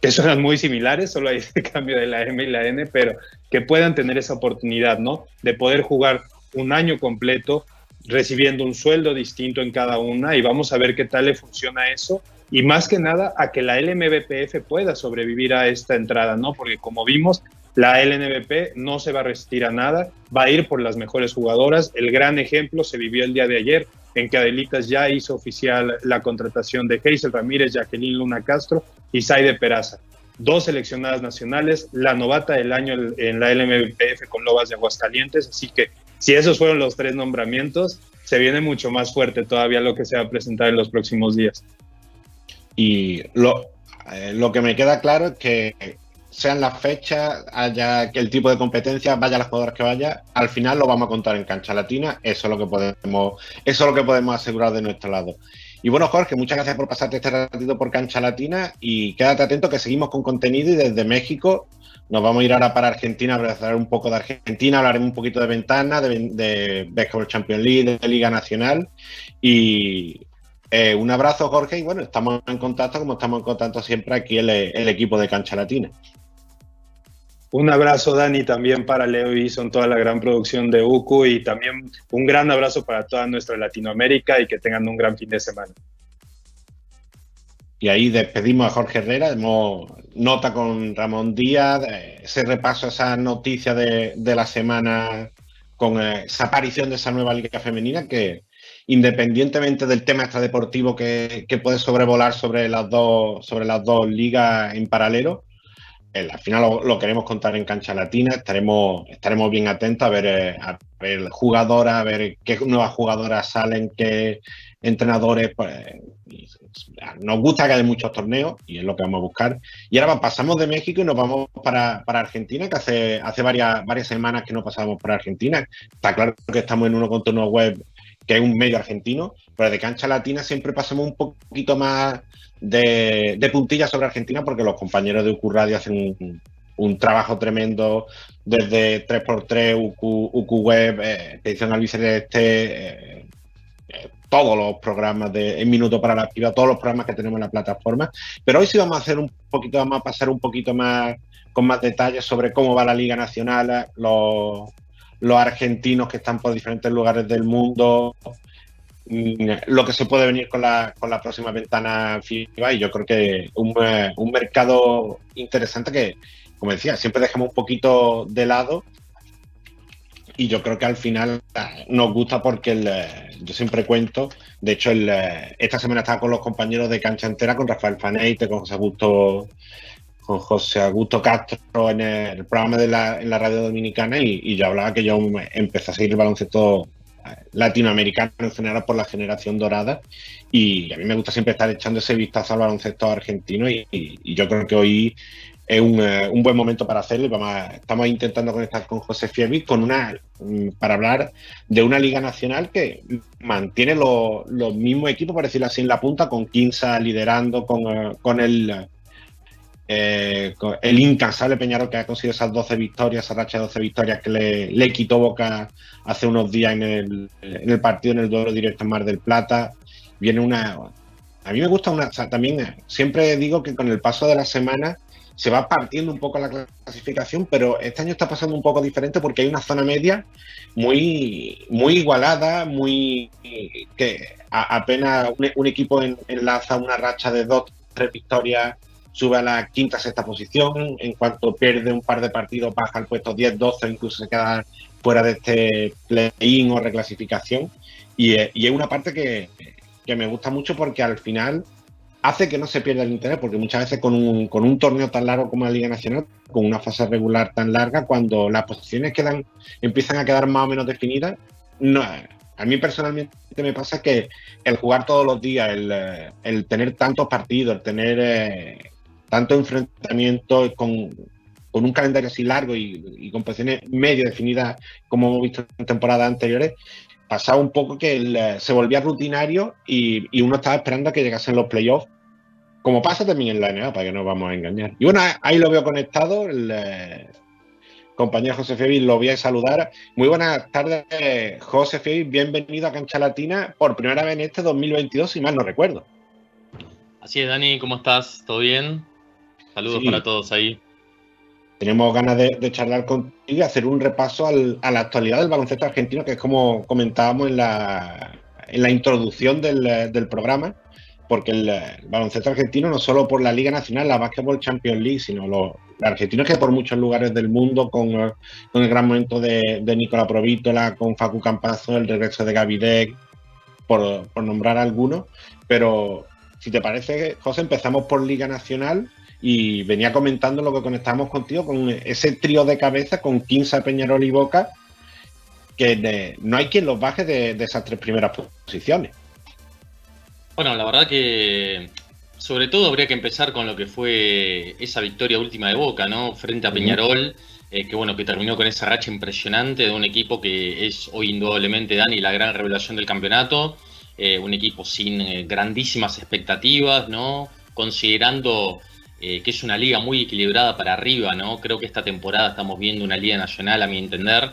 que son muy similares, solo hay este cambio de la M y la N, pero que puedan tener esa oportunidad, ¿no? De poder jugar un año completo recibiendo un sueldo distinto en cada una y vamos a ver qué tal le funciona eso y más que nada a que la LMBPF pueda sobrevivir a esta entrada, ¿no? Porque como vimos, la LNBP no se va a resistir a nada, va a ir por las mejores jugadoras. El gran ejemplo se vivió el día de ayer, en que Adelitas ya hizo oficial la contratación de Hazel Ramírez, Jacqueline Luna Castro y Saide Peraza. Dos seleccionadas nacionales, la novata del año en la LMBPF con Lobas de Aguascalientes. Así que si esos fueron los tres nombramientos, se viene mucho más fuerte todavía lo que se va a presentar en los próximos días. Y lo, eh, lo que me queda claro es que sean las fechas, haya el tipo de competencia, vaya las jugadoras que vaya, al final lo vamos a contar en cancha latina, eso es lo que podemos, eso es lo que podemos asegurar de nuestro lado. Y bueno, Jorge, muchas gracias por pasarte este ratito por cancha latina y quédate atento que seguimos con contenido y desde México nos vamos a ir ahora para Argentina a hablar un poco de Argentina, hablaremos un poquito de ventana, de, de Basketball Champions League, de Liga Nacional y eh, un abrazo, Jorge, y bueno, estamos en contacto como estamos en contacto siempre aquí el equipo de Cancha Latina. Un abrazo, Dani, también para Leo y son toda la gran producción de UCU y también un gran abrazo para toda nuestra Latinoamérica y que tengan un gran fin de semana. Y ahí despedimos a Jorge Herrera, nota con Ramón Díaz, ese repaso, esa noticia de, de la semana con eh, esa aparición de esa nueva liga femenina que, independientemente del tema extradeportivo que, que puede sobrevolar sobre las dos, sobre las dos ligas en paralelo, al final lo, queremos contar en cancha latina, estaremos, estaremos bien atentos a ver, eh, a ver jugadoras, a ver qué nuevas jugadoras salen, qué entrenadores. Pues, nos gusta que haya muchos torneos y es lo que vamos a buscar. Y ahora pasamos de México y nos vamos para, Argentina, que hace, hace varias, varias semanas que no pasamos por Argentina. Está claro que estamos en uno contorno web que es un medio argentino, pero de cancha latina siempre pasamos un poquito más de, de puntillas sobre Argentina porque los compañeros de UQ Radio hacen un, trabajo tremendo desde 3x3, UQ, Web, eh, Edición Albiceleste, eh, eh, todos los programas de En Minuto para la Activa, todos los programas que tenemos en la plataforma. Pero hoy sí vamos a hacer un poquito, vamos a pasar un poquito más con más detalles sobre cómo va la Liga Nacional, los, los argentinos que están por diferentes lugares del mundo, lo que se puede venir con la, con la próxima ventana FIBA y yo creo que un, eh, un mercado interesante que, como decía, siempre dejamos un poquito de lado y yo creo que al final eh, nos gusta porque eh, yo siempre cuento, de hecho el, esta semana estaba con los compañeros de cancha entera, con Rafael Faneite, con José Augusto con José Augusto Castro en el programa de la, en la radio dominicana y, yo hablaba que yo empecé a seguir el baloncesto latinoamericano en general por la generación dorada. Y a mí me gusta siempre estar echando ese vistazo al baloncesto argentino y, yo creo que hoy es un, eh, buen momento para hacerlo. Vamos estamos intentando conectar con José Fievi con una mm, para hablar de una liga nacional que mantiene los mismos equipos, por decirlo así, en la punta, con Quinza liderando, con, eh, con el eh, el incansable Peñarol que ha conseguido esas 12 victorias, esa racha de 12 victorias que le, quitó Boca hace unos días en el, partido, en el duelo directo en Mar del Plata. Viene una. A mí me gusta una. también siempre digo que con el paso de la semana se va partiendo un poco la clasificación, pero este año está pasando un poco diferente porque hay una zona media muy, muy igualada, muy que apenas un, equipo enlaza una racha de dos, tres victorias sube a la quinta, sexta posición. En cuanto pierde un par de partidos, baja al puesto 10, 12, incluso se queda fuera de este play-in o reclasificación. Y, eh, y, es una parte que, que, me gusta mucho porque al final hace que no se pierda el interés, porque muchas veces con un, con un torneo tan largo como la Liga Nacional, con una fase regular tan larga, cuando las posiciones quedan, empiezan a quedar más o menos definidas, no, a mí personalmente me pasa que el jugar todos los días, el, eh, el tener tantos partidos, el tener eh, tanto enfrentamiento con un calendario así largo y, con posiciones medio definidas, como hemos visto en temporadas anteriores, pasaba un poco que se volvía rutinario y, uno estaba esperando a que llegasen los playoffs, como pasa también en la NBA, para que no vamos a engañar. Y bueno, ahí lo veo conectado, el eh, compañero José Febi, lo voy a saludar. Muy buenas tardes, José Febi, bienvenido a Cancha Latina por primera vez en este 2022, si mal no recuerdo. Así es, Dani, ¿cómo estás? ¿Todo bien? Saludos para todos ahí. Tenemos ganas de, charlar contigo y hacer un repaso a la actualidad del baloncesto argentino, que es como comentábamos en la, en la introducción del, programa, porque el, baloncesto argentino no solo por la Liga Nacional, la Basketball Champions League, sino los, argentinos que por muchos lugares del mundo, con, el gran momento de, de Nicola Provítola, con Facu Campazo, el regreso de Gavidec, por, por nombrar algunos, pero si te parece, José, empezamos por Liga Nacional y venía comentando lo que conectamos contigo con ese trío de cabeza con Quinza, Peñarol y Boca, que no hay quien los baje de, esas tres primeras posiciones. Bueno, la verdad que sobre todo habría que empezar con lo que fue esa victoria última de Boca, ¿no? Frente a Peñarol, eh, que bueno, que terminó con esa racha impresionante de un equipo que es hoy indudablemente, Dani, la gran revelación del campeonato. Eh, un equipo sin eh, grandísimas expectativas, ¿no? Considerando eh, que es una liga muy equilibrada para arriba, ¿no? Creo que esta temporada estamos viendo una liga nacional, a mi entender,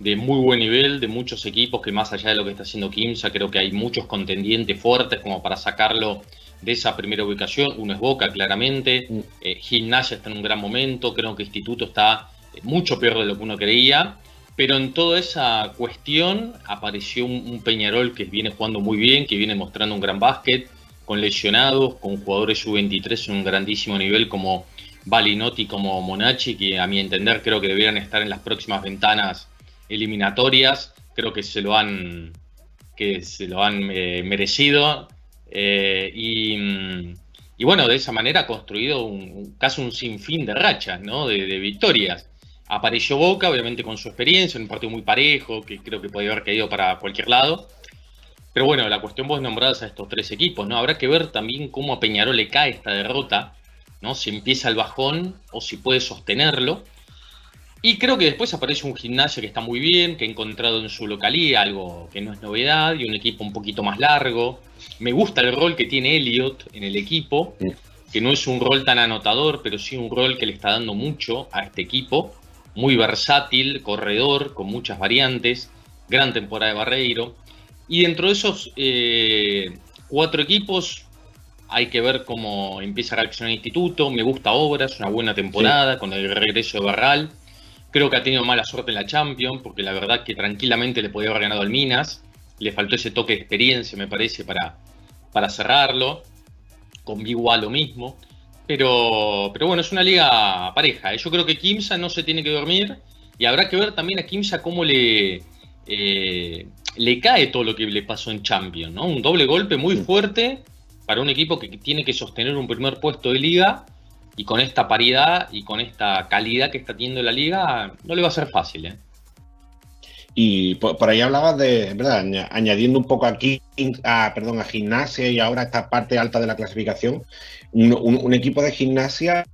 de muy buen nivel, de muchos equipos que más allá de lo que está haciendo Kimsa, creo que hay muchos contendientes fuertes como para sacarlo de esa primera ubicación. Uno es Boca, claramente. Mm. Eh, Gimnasia está en un gran momento. Creo que Instituto está eh, mucho peor de lo que uno creía. Pero en toda esa cuestión apareció un, un Peñarol que viene jugando muy bien, que viene mostrando un gran básquet con lesionados, con jugadores sub-23 en un grandísimo nivel como Balinotti, como Monachi, que a mi entender creo que deberían estar en las próximas ventanas eliminatorias. Creo que se lo han, que se lo han eh, merecido. Eh, mm, y, bueno, de esa manera ha construido un, casi un sinfín de rachas, ¿no? de, de victorias. Apareció Boca, obviamente con su experiencia, en un partido muy parejo, que creo que podía haber caído para cualquier lado. Pero bueno, la cuestión vos nombradas a estos tres equipos, ¿no? Habrá que ver también cómo a Peñarol le cae esta derrota, ¿no? Si empieza el bajón o si puede sostenerlo. Y creo que después aparece un gimnasio que está muy bien, que ha encontrado en su localía algo que no es novedad, y un equipo un poquito más largo. Me gusta el rol que tiene Elliot en el equipo, que no es un rol tan anotador, pero sí un rol que le está dando mucho a este equipo. Muy versátil, corredor, con muchas variantes. Gran temporada de Barreiro. Y dentro de esos eh, cuatro equipos hay que ver cómo empieza a reaccionar el instituto. Me gusta Obras, una buena temporada con el regreso de Barral. Creo que ha tenido mala suerte en la Champions, porque la verdad que tranquilamente le podía haber ganado al Minas. Le faltó ese toque de experiencia, me parece, para, para cerrarlo. Con Biguá lo mismo. Pero, pero bueno, es una liga pareja. Yo creo que Kimsa no se tiene que dormir. Y habrá que ver también a Kimsa cómo le, eh, le cae todo lo que le pasó en Champions, ¿no? Un doble golpe muy fuerte para un equipo que tiene que sostener un primer puesto de liga y con esta paridad y con esta calidad que está teniendo la liga no le va a ser fácil, ¿eh? Y por, ahí hablabas de, ¿verdad? Añadiendo un poco aquí a, perdón, a gimnasia y ahora esta parte alta de la clasificación, un, equipo de gimnasia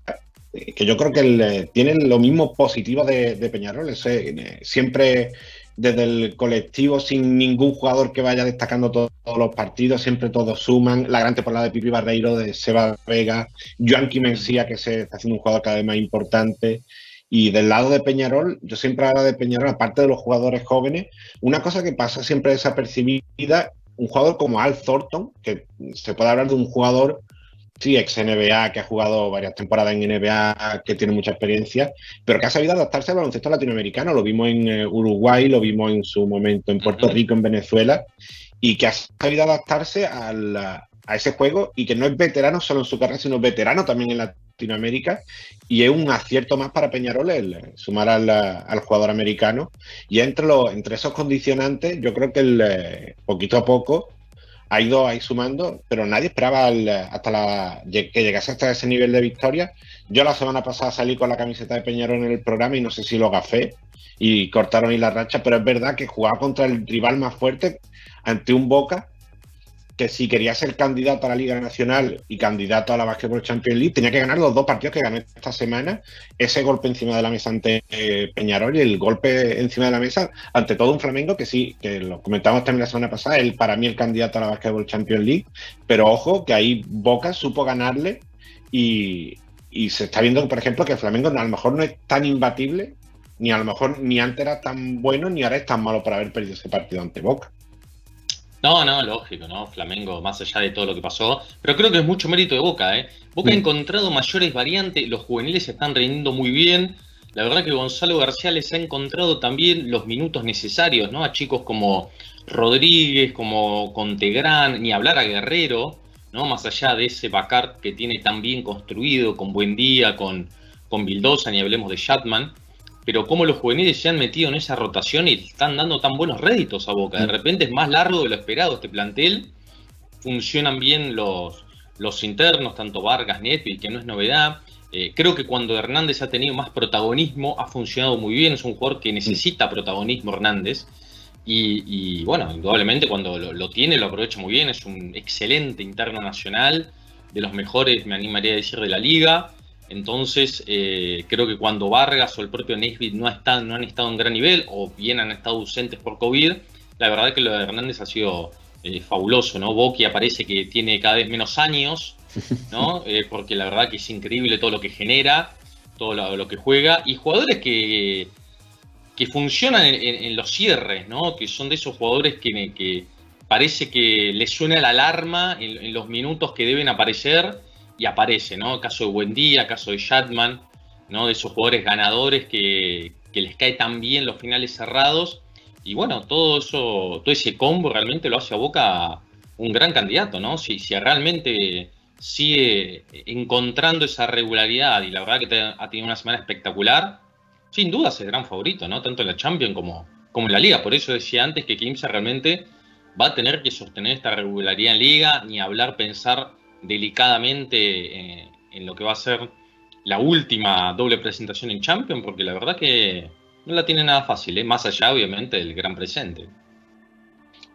eh, que yo creo que tiene lo mismo positivo de, Peñarol, eh, siempre desde el colectivo sin ningún jugador que vaya destacando todos, los partidos, siempre todos suman. La gran temporada de Pipi Barreiro, de Seba Vega, Joanqui Mencía, que se está haciendo un jugador cada vez más importante. Y del lado de Peñarol, yo siempre hablo de Peñarol, aparte de los jugadores jóvenes, una cosa que pasa siempre desapercibida, un jugador como Al Thornton, que se puede hablar de un jugador sí, ex NBA, que ha jugado varias temporadas en NBA, que tiene mucha experiencia, pero que ha sabido adaptarse al baloncesto latinoamericano. Lo vimos en eh, Uruguay, lo vimos en su momento en Puerto Rico, en Venezuela, y que ha sabido adaptarse a ese juego y que no es veterano solo en su carrera, sino veterano también en Latinoamérica. Y es un acierto más para Peñarol el sumar al, jugador americano. Y entre, entre esos condicionantes, yo creo que el, eh, poquito a poco ha ido ahí sumando, pero nadie esperaba hasta la, que llegase hasta ese nivel de victoria. Yo la semana pasada salí con la camiseta de Peñarol en el programa y no sé si lo gafé y cortaron ahí la racha, pero es verdad que jugaba contra el rival más fuerte ante un Boca que si quería ser candidato a la Liga Nacional y candidato a la Basketball Champions League, tenía que ganar los dos partidos que ganó esta semana. Ese golpe encima de la mesa ante eh, Peñarol y el golpe encima de la mesa ante todo un Flamengo que sí, que lo comentamos también la semana pasada, él para mí el candidato a la Basketball Champions League, pero ojo que ahí Boca supo ganarle y, y se está viendo, por ejemplo, que el Flamengo a lo mejor no es tan imbatible, ni a lo mejor ni antes era tan bueno, ni ahora es tan malo por haber perdido ese partido ante Boca. No, no, lógico, ¿no? Flamengo, más allá de todo lo que pasó. Pero creo que es mucho mérito de Boca, ¿eh? Boca ha encontrado mayores variantes, los juveniles se están rindiendo muy bien. La verdad que Gonzalo García les ha encontrado también los minutos necesarios, ¿no? A chicos como Rodríguez, como Contegrán, ni hablar a Guerrero, ¿no? Más allá de ese Bacart que tiene tan bien construido, con Buen Día, con, con Bildosa, ni hablemos de Shatman pero cómo los juveniles se han metido en esa rotación y están dando tan buenos réditos a Boca. De mm. repente es más largo de lo esperado este plantel. Funcionan bien los, los internos, tanto Vargas, Netflix, que no es novedad. Eh, creo que cuando Hernández ha tenido más protagonismo, ha funcionado muy bien. Es un jugador que necesita protagonismo Hernández. Y, bueno, indudablemente cuando lo, lo, tiene lo aprovecha muy bien. Es un excelente interno nacional, de los mejores, me animaría a decir, de la liga. Entonces, eh, creo que cuando Vargas o el propio Nesbitt no, no han estado en gran nivel o bien han estado ausentes por COVID, la verdad que lo de Hernández ha sido eh, fabuloso, ¿no? Boqui aparece que tiene cada vez menos años, ¿no? Eh, porque la verdad que es increíble todo lo que genera, todo lo, que juega, y jugadores que, que funcionan en, los cierres, ¿no? Que son de esos jugadores que, que parece que les suena la alarma en los minutos que deben aparecer y aparece, ¿no? Caso de Buendía, caso de Shatman, ¿no? De esos jugadores ganadores que, les cae tan bien los finales cerrados. Y bueno, todo eso, todo ese combo realmente lo hace a Boca un gran candidato, ¿no? Si, si realmente sigue encontrando esa regularidad y la verdad que ha tenido una semana espectacular, sin duda es el gran favorito, ¿no? Tanto en la Champions como, como en la Liga. Por eso decía antes que Kimsa realmente va a tener que sostener esta regularidad en Liga, ni hablar, pensar delicadamente eh, en lo que va a ser la última doble presentación en Champions, porque la verdad que no la tiene nada fácil, ¿eh? más allá obviamente del gran presente.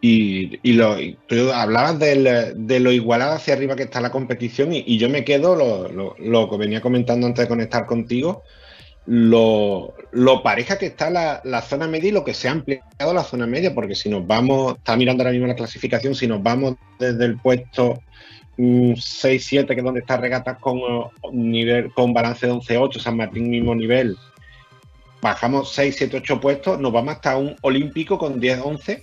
Y, lo, tú hablabas de lo igualada hacia arriba que está la competición y, yo me quedo, lo, que venía comentando antes de conectar contigo, lo, pareja que está la, la, zona media y lo que se ha ampliado la zona media, porque si nos vamos, está mirando ahora mismo la clasificación, si nos vamos desde el puesto 6-7, que es donde está Regatas con, uh, nivel, con balance de 11-8, San Martín mismo nivel. Bajamos 6, 7, 8 puestos, nos vamos hasta un olímpico con 10-11.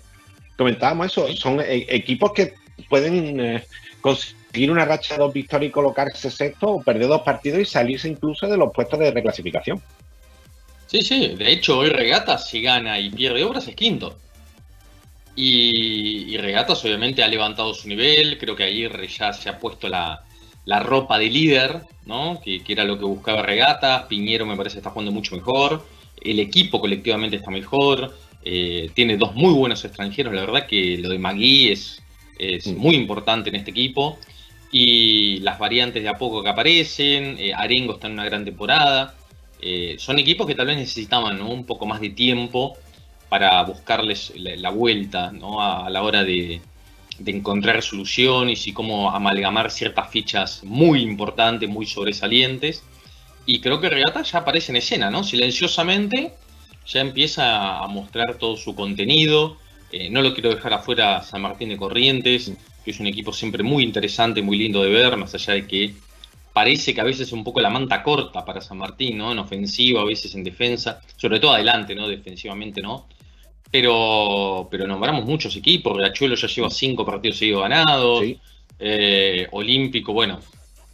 Comentábamos eso, son e, equipos que pueden eh, conseguir una racha de dos victorias y colocarse sexto o perder dos partidos y salirse incluso de los puestos de reclasificación. Sí, sí, de hecho hoy Regatas si gana y pierde obras es quinto. Y, Regatas obviamente ha levantado su nivel, creo que ayer ya se ha puesto la, ropa de líder, ¿no? Que, era lo que buscaba Regatas, Piñero me parece está jugando mucho mejor, el equipo colectivamente está mejor, eh, tiene dos muy buenos extranjeros, la verdad que lo de Magui es, es muy importante en este equipo, y las variantes de a poco que aparecen, eh, Arengo está en una gran temporada, eh, son equipos que tal vez necesitaban un poco más de tiempo para buscarles la, vuelta ¿no? a, la hora de, encontrar soluciones y cómo amalgamar ciertas fichas muy importantes, muy sobresalientes. Y creo que Regata ya aparece en escena, ¿no? Silenciosamente ya empieza a mostrar todo su contenido. Eh, no lo quiero dejar afuera San Martín de Corrientes, que es un equipo siempre muy interesante, muy lindo de ver, más allá de que parece que a veces es un poco la manta corta para San Martín, ¿no? En ofensiva, a veces en defensa, sobre todo adelante, ¿no? Defensivamente, ¿no? Pero, pero nombramos muchos equipos. Riachuelo ya lleva cinco partidos seguidos ganados. Eh, Olímpico, bueno,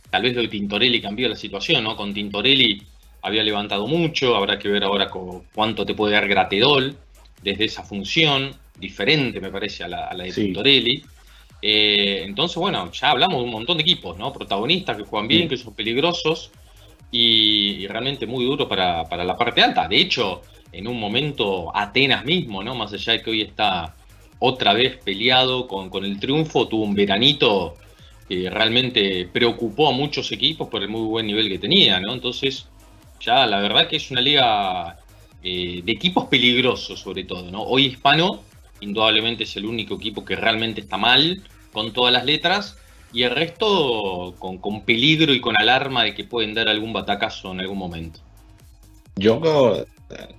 tal vez lo de Tintorelli cambió la situación, ¿no? Con Tintorelli había levantado mucho. Habrá que ver ahora cuánto te puede dar Gratedol desde esa función, diferente me parece a la, de Tintorelli. Eh, entonces, bueno, ya hablamos de un montón de equipos, ¿no? Protagonistas que juegan bien, que son peligrosos y, realmente muy duro para, para la parte alta. De hecho, en un momento Atenas mismo, ¿no? Más allá de que hoy está otra vez peleado con, el triunfo, tuvo un veranito que realmente preocupó a muchos equipos por el muy buen nivel que tenía, ¿no? Entonces, ya la verdad que es una liga eh, de equipos peligrosos sobre todo, ¿no? Hoy Hispano, indudablemente es el único equipo que realmente está mal, con todas las letras y el resto con, con peligro y con alarma de que pueden dar algún batacazo en algún momento. Yo,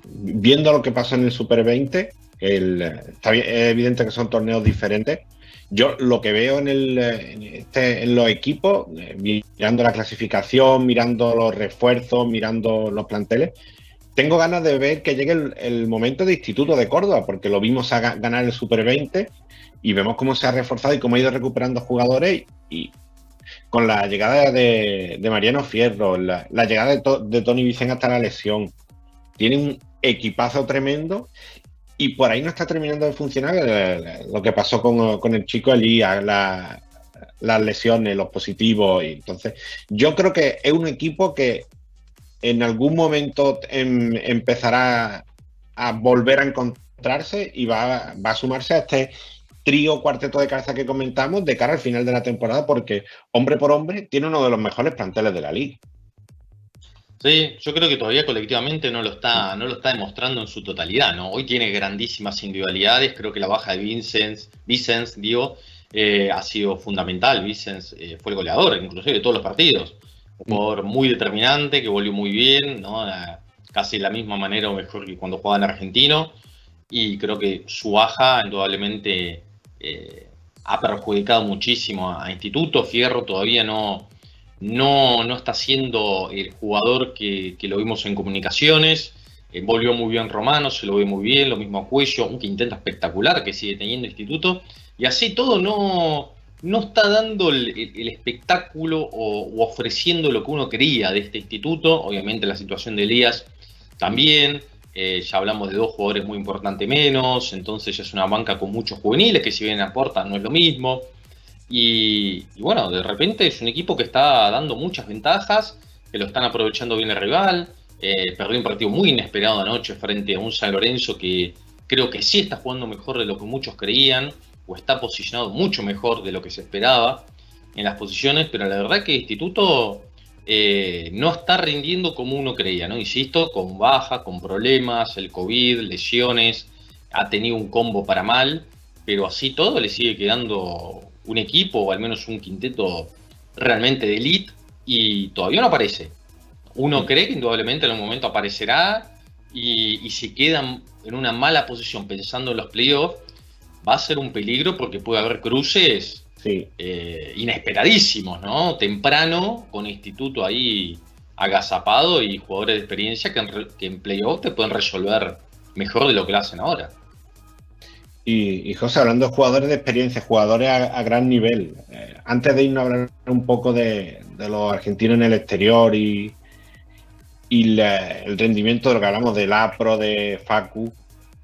viendo lo que pasa en el Super 20, el, está bien, es evidente que son torneos diferentes. Yo lo que veo en, el, en, este, los equipos, eh, mirando la clasificación, mirando los refuerzos, mirando los planteles, tengo ganas de ver que llegue el, momento de Instituto de Córdoba, porque lo vimos a ganar el Super 20 y vemos cómo se ha reforzado y cómo ha ido recuperando jugadores y con la llegada de, Mariano Fierro, la, la llegada de, to, de, Tony Vicente hasta la lesión, tiene un equipazo tremendo y por ahí no está terminando de funcionar eh, lo que pasó con, el chico Elías, la, las lesiones, los positivos. Y entonces, yo creo que es un equipo que en algún momento em, empezará a volver a encontrarse y va, va a sumarse a este trío cuarteto de cabeza que comentamos de cara al final de la temporada, porque hombre por hombre tiene uno de los mejores planteles de la liga. Sí, yo creo que todavía colectivamente no lo está, no lo está demostrando en su totalidad, ¿no? Hoy tiene grandísimas individualidades, creo que la baja de Vincent, Vicens, digo, eh, ha sido fundamental. Vicens eh, fue el goleador, inclusive de todos los partidos. Un jugador muy determinante, que volvió muy bien, ¿no? casi de la misma manera o mejor que cuando jugaba en argentino. Y creo que su baja, indudablemente, eh, ha perjudicado muchísimo a, a Instituto. Fierro todavía no, no, no está siendo el jugador que, que lo vimos en comunicaciones. Eh, volvió muy bien Romano, se lo ve muy bien, lo mismo a Cuello, un quinteto espectacular que sigue teniendo Instituto. Y así todo no, no está dando el, el espectáculo o, ofreciendo lo que uno quería de este instituto. Obviamente la situación de Elías también. Eh, ya hablamos de dos jugadores muy importantes menos, entonces ya es una banca con muchos juveniles que si bien aportan no es lo mismo. Y, bueno, de repente es un equipo que está dando muchas ventajas, que lo están aprovechando bien el rival. Eh, perdió un partido muy inesperado anoche frente a un San Lorenzo que creo que sí está jugando mejor de lo que muchos creían, o está posicionado mucho mejor de lo que se esperaba en las posiciones, pero la verdad que el Instituto eh, no está rindiendo como uno creía, ¿no? Insisto, con baja, con problemas, el COVID, lesiones, ha tenido un combo para mal, pero así todo le sigue quedando un equipo o al menos un quinteto realmente de elite y todavía no aparece. Uno cree que indudablemente en algún momento aparecerá y, y si quedan en una mala posición pensando en los playoffs, va a ser un peligro porque puede haber cruces sí. eh, inesperadísimos, ¿no? Temprano, con instituto ahí agazapado y jugadores de experiencia que en, que en playoff te pueden resolver mejor de lo que lo hacen ahora. Y, y, José, hablando de jugadores de experiencia, jugadores a, gran nivel, eh, antes de irnos a hablar un poco de, los argentinos en el exterior y, el rendimiento de lo que hablamos del APRO, de Facu,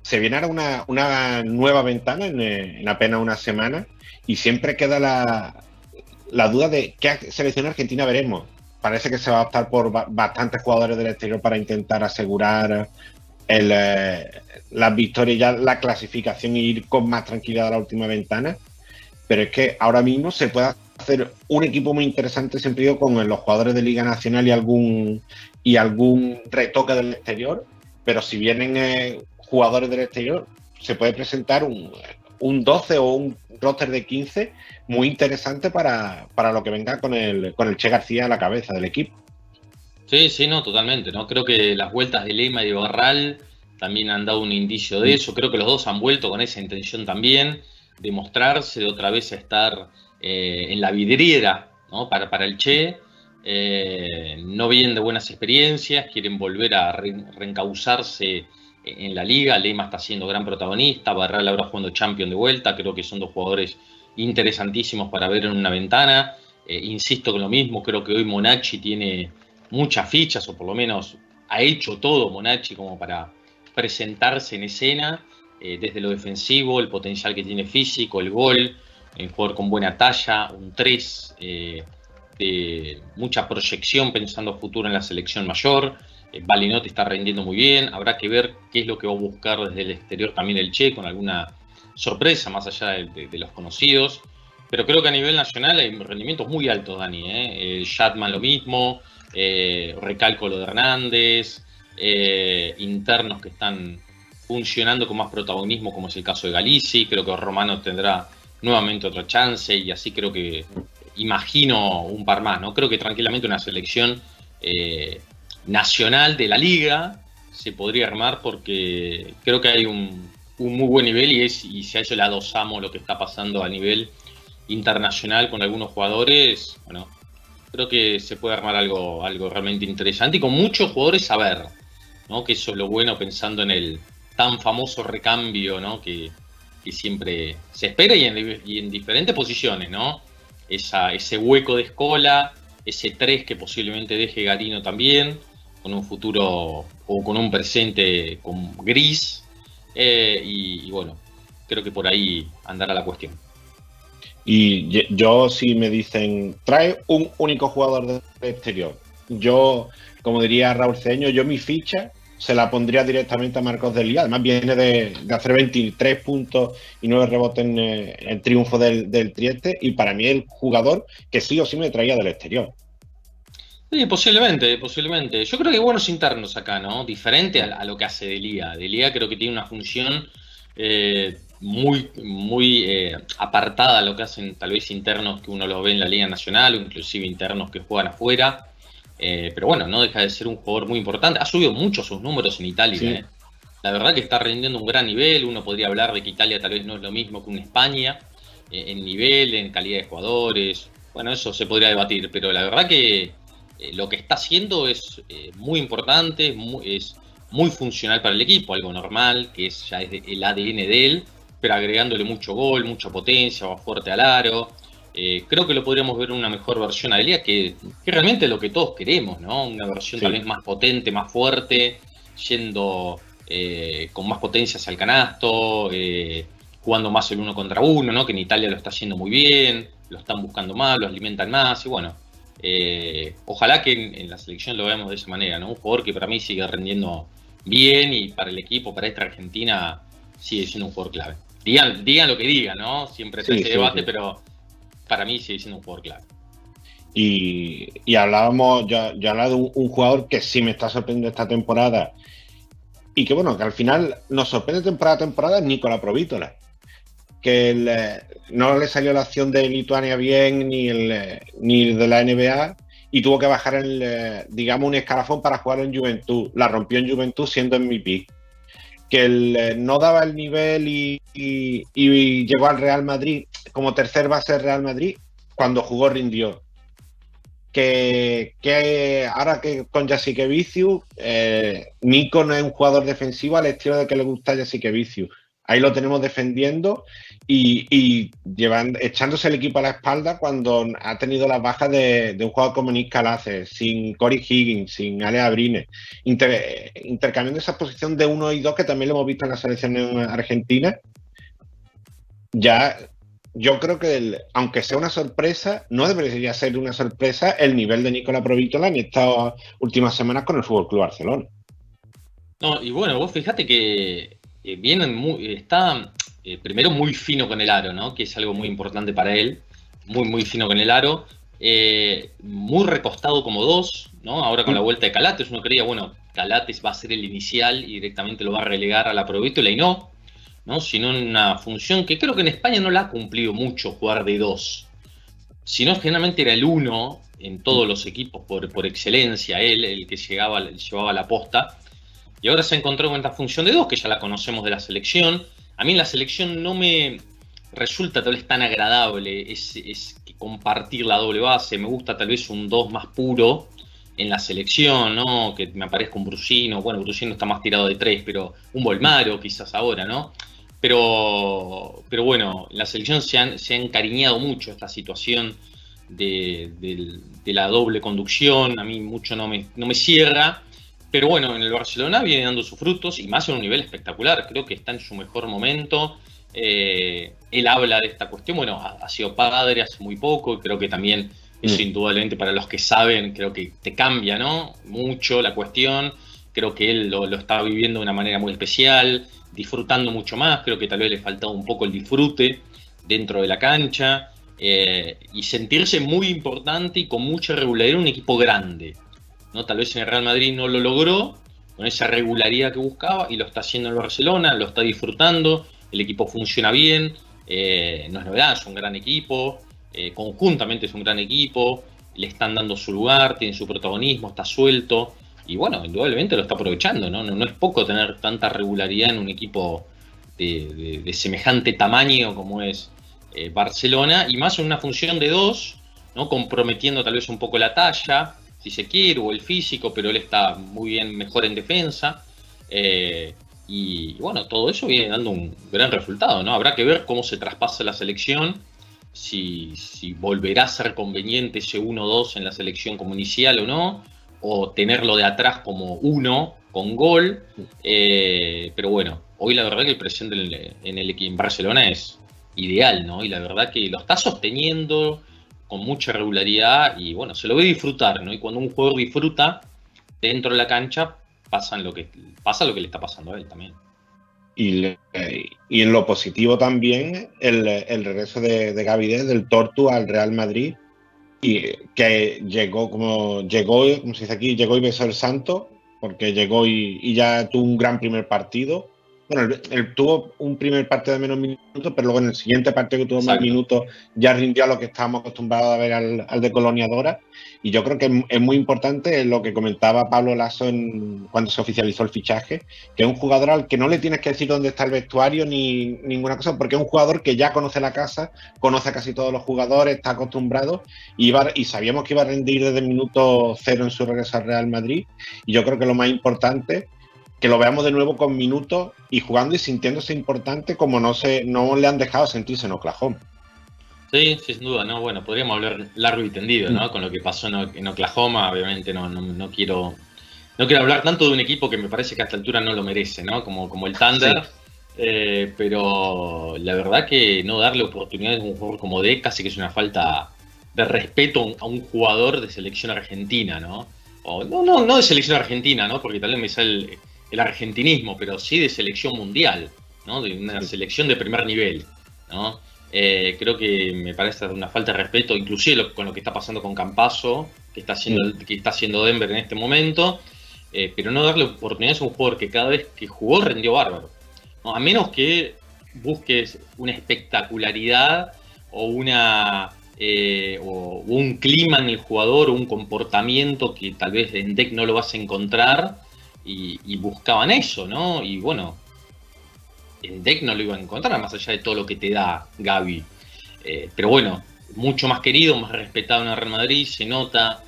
se viene ahora una, nueva ventana en, en, apenas una semana y siempre queda la, duda de qué selección argentina veremos. Parece que se va a optar por bastantes jugadores del exterior para intentar asegurar el, eh, las victorias, ya la clasificación y ir con más tranquilidad a la última ventana. Pero es que ahora mismo se puede hacer un equipo muy interesante siempre con los jugadores de Liga Nacional y algún, y algún retoque del exterior. Pero si vienen eh, jugadores del exterior, se puede presentar un, un 12 o un roster de 15 muy interesante para, para, lo que venga con el, con el Che García a la cabeza del equipo. Sí, sí, no, totalmente. ¿no? Creo que las vueltas de Lema y de Barral también han dado un indicio de eso. Creo que los dos han vuelto con esa intención también de mostrarse, de otra vez estar eh, en la vidriera ¿no? para, para el Che. Eh, no vienen de buenas experiencias, quieren volver a re reencauzarse en la liga. Lema está siendo gran protagonista, Barral ahora jugando Champion de vuelta. Creo que son dos jugadores interesantísimos para ver en una ventana. Eh, insisto con lo mismo, creo que hoy Monachi tiene muchas fichas, o por lo menos ha hecho todo Monachi como para presentarse en escena, eh, desde lo defensivo, el potencial que tiene físico, el gol, el jugador con buena talla, un 3 eh, de mucha proyección pensando futuro en la selección mayor. Eh, Balinotti está rendiendo muy bien, habrá que ver qué es lo que va a buscar desde el exterior también el Che, con alguna sorpresa más allá de, los conocidos. Pero creo que a nivel nacional hay rendimientos muy altos, Dani. ¿eh? Eh, Shatman lo mismo, eh, recalco lo de Hernández, eh, internos que están funcionando con más protagonismo, como es el caso de Galici. Creo que Romano tendrá nuevamente otra chance y así creo que imagino un par más, ¿no? Creo que tranquilamente una selección eh, nacional de la liga se podría armar porque creo que hay un, muy buen nivel y, es, y si a eso le adosamos lo que está pasando a nivel internacional con algunos jugadores, bueno, creo que se puede armar algo, algo realmente interesante y con muchos jugadores a ver, ¿no? Que eso es lo bueno pensando en el tan famoso recambio, ¿no? Que, siempre se espera y en, diferentes posiciones, ¿no? Esa, ese hueco de escola, ese 3 que posiblemente deje Garino también, con un futuro o con un presente con gris. Eh, y, bueno, creo que por ahí andará la cuestión. Y yo, si me dicen, trae un único jugador del exterior, yo, como diría Raúl Ceño, yo mi ficha se la pondría directamente a Marcos Delía. Además, viene de, hacer 23 puntos y 9 rebotes en eh, el triunfo del, del, Trieste. Y para mí, el jugador que sí o sí me traía del exterior. Sí, posiblemente, posiblemente. Yo creo que hay buenos internos acá, ¿no? Diferente a, lo que hace Delía. Delía creo que tiene una función eh, muy, muy eh, apartada a lo que hacen tal vez internos que uno los ve en la Liga Nacional o inclusive internos que juegan afuera. Eh, pero bueno, no deja de ser un jugador muy importante. Ha subido mucho sus números en Italia. ¿eh? La verdad que está rindiendo un gran nivel. Uno podría hablar de que Italia tal vez no es lo mismo que una España eh, en nivel, en calidad de jugadores. Bueno, eso se podría debatir, pero la verdad que lo que está haciendo es muy importante, es muy funcional para el equipo, algo normal, que es ya es el ADN de él, pero agregándole mucho gol, mucha potencia, va fuerte al aro. Eh, creo que lo podríamos ver en una mejor versión a Elia, que, que realmente es lo que todos queremos, ¿no? Una versión tal vez más potente, más fuerte, yendo eh, con más potencia hacia el canasto, eh, jugando más el uno contra uno, ¿no? Que en Italia lo está haciendo muy bien, lo están buscando más, lo alimentan más, y bueno, ojalá que en, la selección lo veamos de esa manera, ¿no? Un jugador que para mí sigue rendiendo bien y para el equipo, para esta Argentina, sigue siendo un jugador clave. Digan, digan lo que digan, ¿no? Siempre está ese debate, pero para mí sigue siendo un jugador clave. Y, hablábamos, yo, yo hablaba de un, jugador que sí me está sorprendiendo esta temporada y que bueno, que al final nos sorprende temporada a temporada es Nicola Provítola. Que no le salió la acción de Lituania bien ni, el, ni de la NBA y tuvo que bajar el, digamos, un escalafón para jugar en Juventud. La rompió en Juventud siendo MVP. Que no daba el nivel y, llegó al Real Madrid como tercer base Real Madrid, cuando jugó rindió. Que, ahora que con Jessica Viciu, eh, Nico no es un jugador defensivo al estilo de que le gusta Jessica Viciu. Ahí lo tenemos defendiendo y, llevando, echándose el equipo a la espalda cuando ha tenido las bajas de, un jugador como Nick Calaces, sin Corey Higgins, sin Ale Abrines, intercambiando esa posición de uno y dos que también lo hemos visto en la selección argentina. Ya yo creo que, aunque sea una sorpresa, no debería ser una sorpresa el nivel de Nicola Provítola en estas últimas semanas con el Fútbol Club Barcelona. No, y bueno, vos fíjate que eh, vienen muy, está eh, primero muy fino con el aro, ¿no? Que es algo muy importante para él. Muy, muy fino con el aro. Eh, muy recostado como dos, ¿no? Ahora con la vuelta de Calates, uno creía, bueno, Calates va a ser el inicial y directamente lo va a relegar a la Provítola y no ¿no? sino en una función que creo que en España no la ha cumplido mucho jugar de dos, sino generalmente era el uno en todos los equipos por, por excelencia, él el que llegaba, llevaba la posta, y ahora se encontró con esta función de dos, que ya la conocemos de la selección. A mí en la selección no me resulta tal vez tan agradable es, compartir la doble base, me gusta tal vez un dos más puro, en la selección, ¿no? Que me aparezca un Brusino, bueno, Brusino está más tirado de tres, pero un Volmaro quizás ahora, ¿no? Pero, pero bueno, la selección se, han, se ha encariñado mucho esta situación de, la doble conducción. A mí mucho no me, no me cierra. Pero bueno, en el Barcelona viene dando sus frutos y más en un nivel espectacular. Creo que está en su mejor momento. Eh, él habla de esta cuestión. Bueno, ha, sido padre hace muy poco y creo que también eso mm. indudablemente para los que saben, creo que te cambia, ¿no? Mucho la cuestión. Creo que él lo, lo está viviendo de una manera muy especial disfrutando mucho más, creo que tal vez le faltaba un poco el disfrute dentro de la cancha eh, y sentirse muy importante y con mucha regularidad un equipo grande. ¿No? Tal vez en el Real Madrid no lo logró con esa regularidad que buscaba y lo está haciendo en Barcelona, lo está disfrutando, el equipo funciona bien, eh, no es novedad, es un gran equipo, eh, conjuntamente es un gran equipo, le están dando su lugar, tiene su protagonismo, está suelto y bueno, indudablemente lo está aprovechando, ¿no? No, es poco tener tanta regularidad en un equipo de, semejante tamaño como es eh, Barcelona y más en una función de dos, ¿no? Comprometiendo tal vez un poco la talla, si se quiere, o el físico, pero él está muy bien, mejor en defensa. Eh, y bueno, todo eso viene dando un gran resultado, ¿no? Habrá que ver cómo se traspasa la selección, si, volverá a ser conveniente ese 1-2 en la selección como inicial o no, o tenerlo de atrás como uno con gol. Eh, pero bueno, hoy la verdad que el presente en el, en Barcelona es ideal, ¿no? Y la verdad que lo está sosteniendo con mucha regularidad y bueno, se lo ve disfrutar, ¿no? Y cuando un jugador disfruta dentro de la cancha, pasa lo que, pasa lo que le está pasando a él también. Y, y en lo positivo también, el, el regreso de, de Gaby del Tortu al Real Madrid, y que llegó como llegó, como se dice aquí, llegó y besó el santo, porque llegó y, ya tuvo un gran primer partido. Bueno, él, tuvo un primer partido de menos minutos, pero luego en el siguiente partido que tuvo más minutos ya rindió a lo que estábamos acostumbrados a ver al, al de Coloniadora. Y yo creo que es muy importante lo que comentaba Pablo Lasso en, cuando se oficializó el fichaje, que es un jugador al que no le tienes que decir dónde está el vestuario ni ninguna cosa, porque es un jugador que ya conoce la casa, conoce a casi todos los jugadores, está acostumbrado y, y sabíamos que iba a rendir desde el minuto cero en su regreso al Real Madrid. Y yo creo que lo más importante que lo veamos de nuevo con minutos y jugando y sintiéndose importante como no se no le han dejado sentirse en Oklahoma. Sí, sin duda, ¿no? Bueno, podríamos hablar largo y tendido, ¿no? Mm. Con lo que pasó en Oklahoma, obviamente no, no, quiero no quiero hablar tanto de un equipo que me parece que a esta altura no lo merece, ¿no? Como, como el Thunder. Eh, pero la verdad que no darle oportunidades a un jugador como D casi que es una falta de respeto a un jugador de selección argentina, ¿no? O, no, no, no de selección argentina, ¿no? Porque tal vez me sale el, argentinismo, pero sí de selección mundial, ¿no? De una selección de primer nivel, ¿no? Eh, creo que me parece una falta de respeto, inclusive con lo que está pasando con Campaso, que está haciendo, que está haciendo Denver en este momento, eh, pero no darle oportunidades a un jugador que cada vez que jugó rendió bárbaro. A menos que busques una espectacularidad o una eh, o un clima en el jugador o un comportamiento que tal vez en deck no lo vas a encontrar y, buscaban eso, ¿no? Y bueno, en deck no lo iban a encontrar, más allá de todo lo que te da Gaby. Eh, pero bueno, mucho más querido, más respetado en el Real Madrid, se nota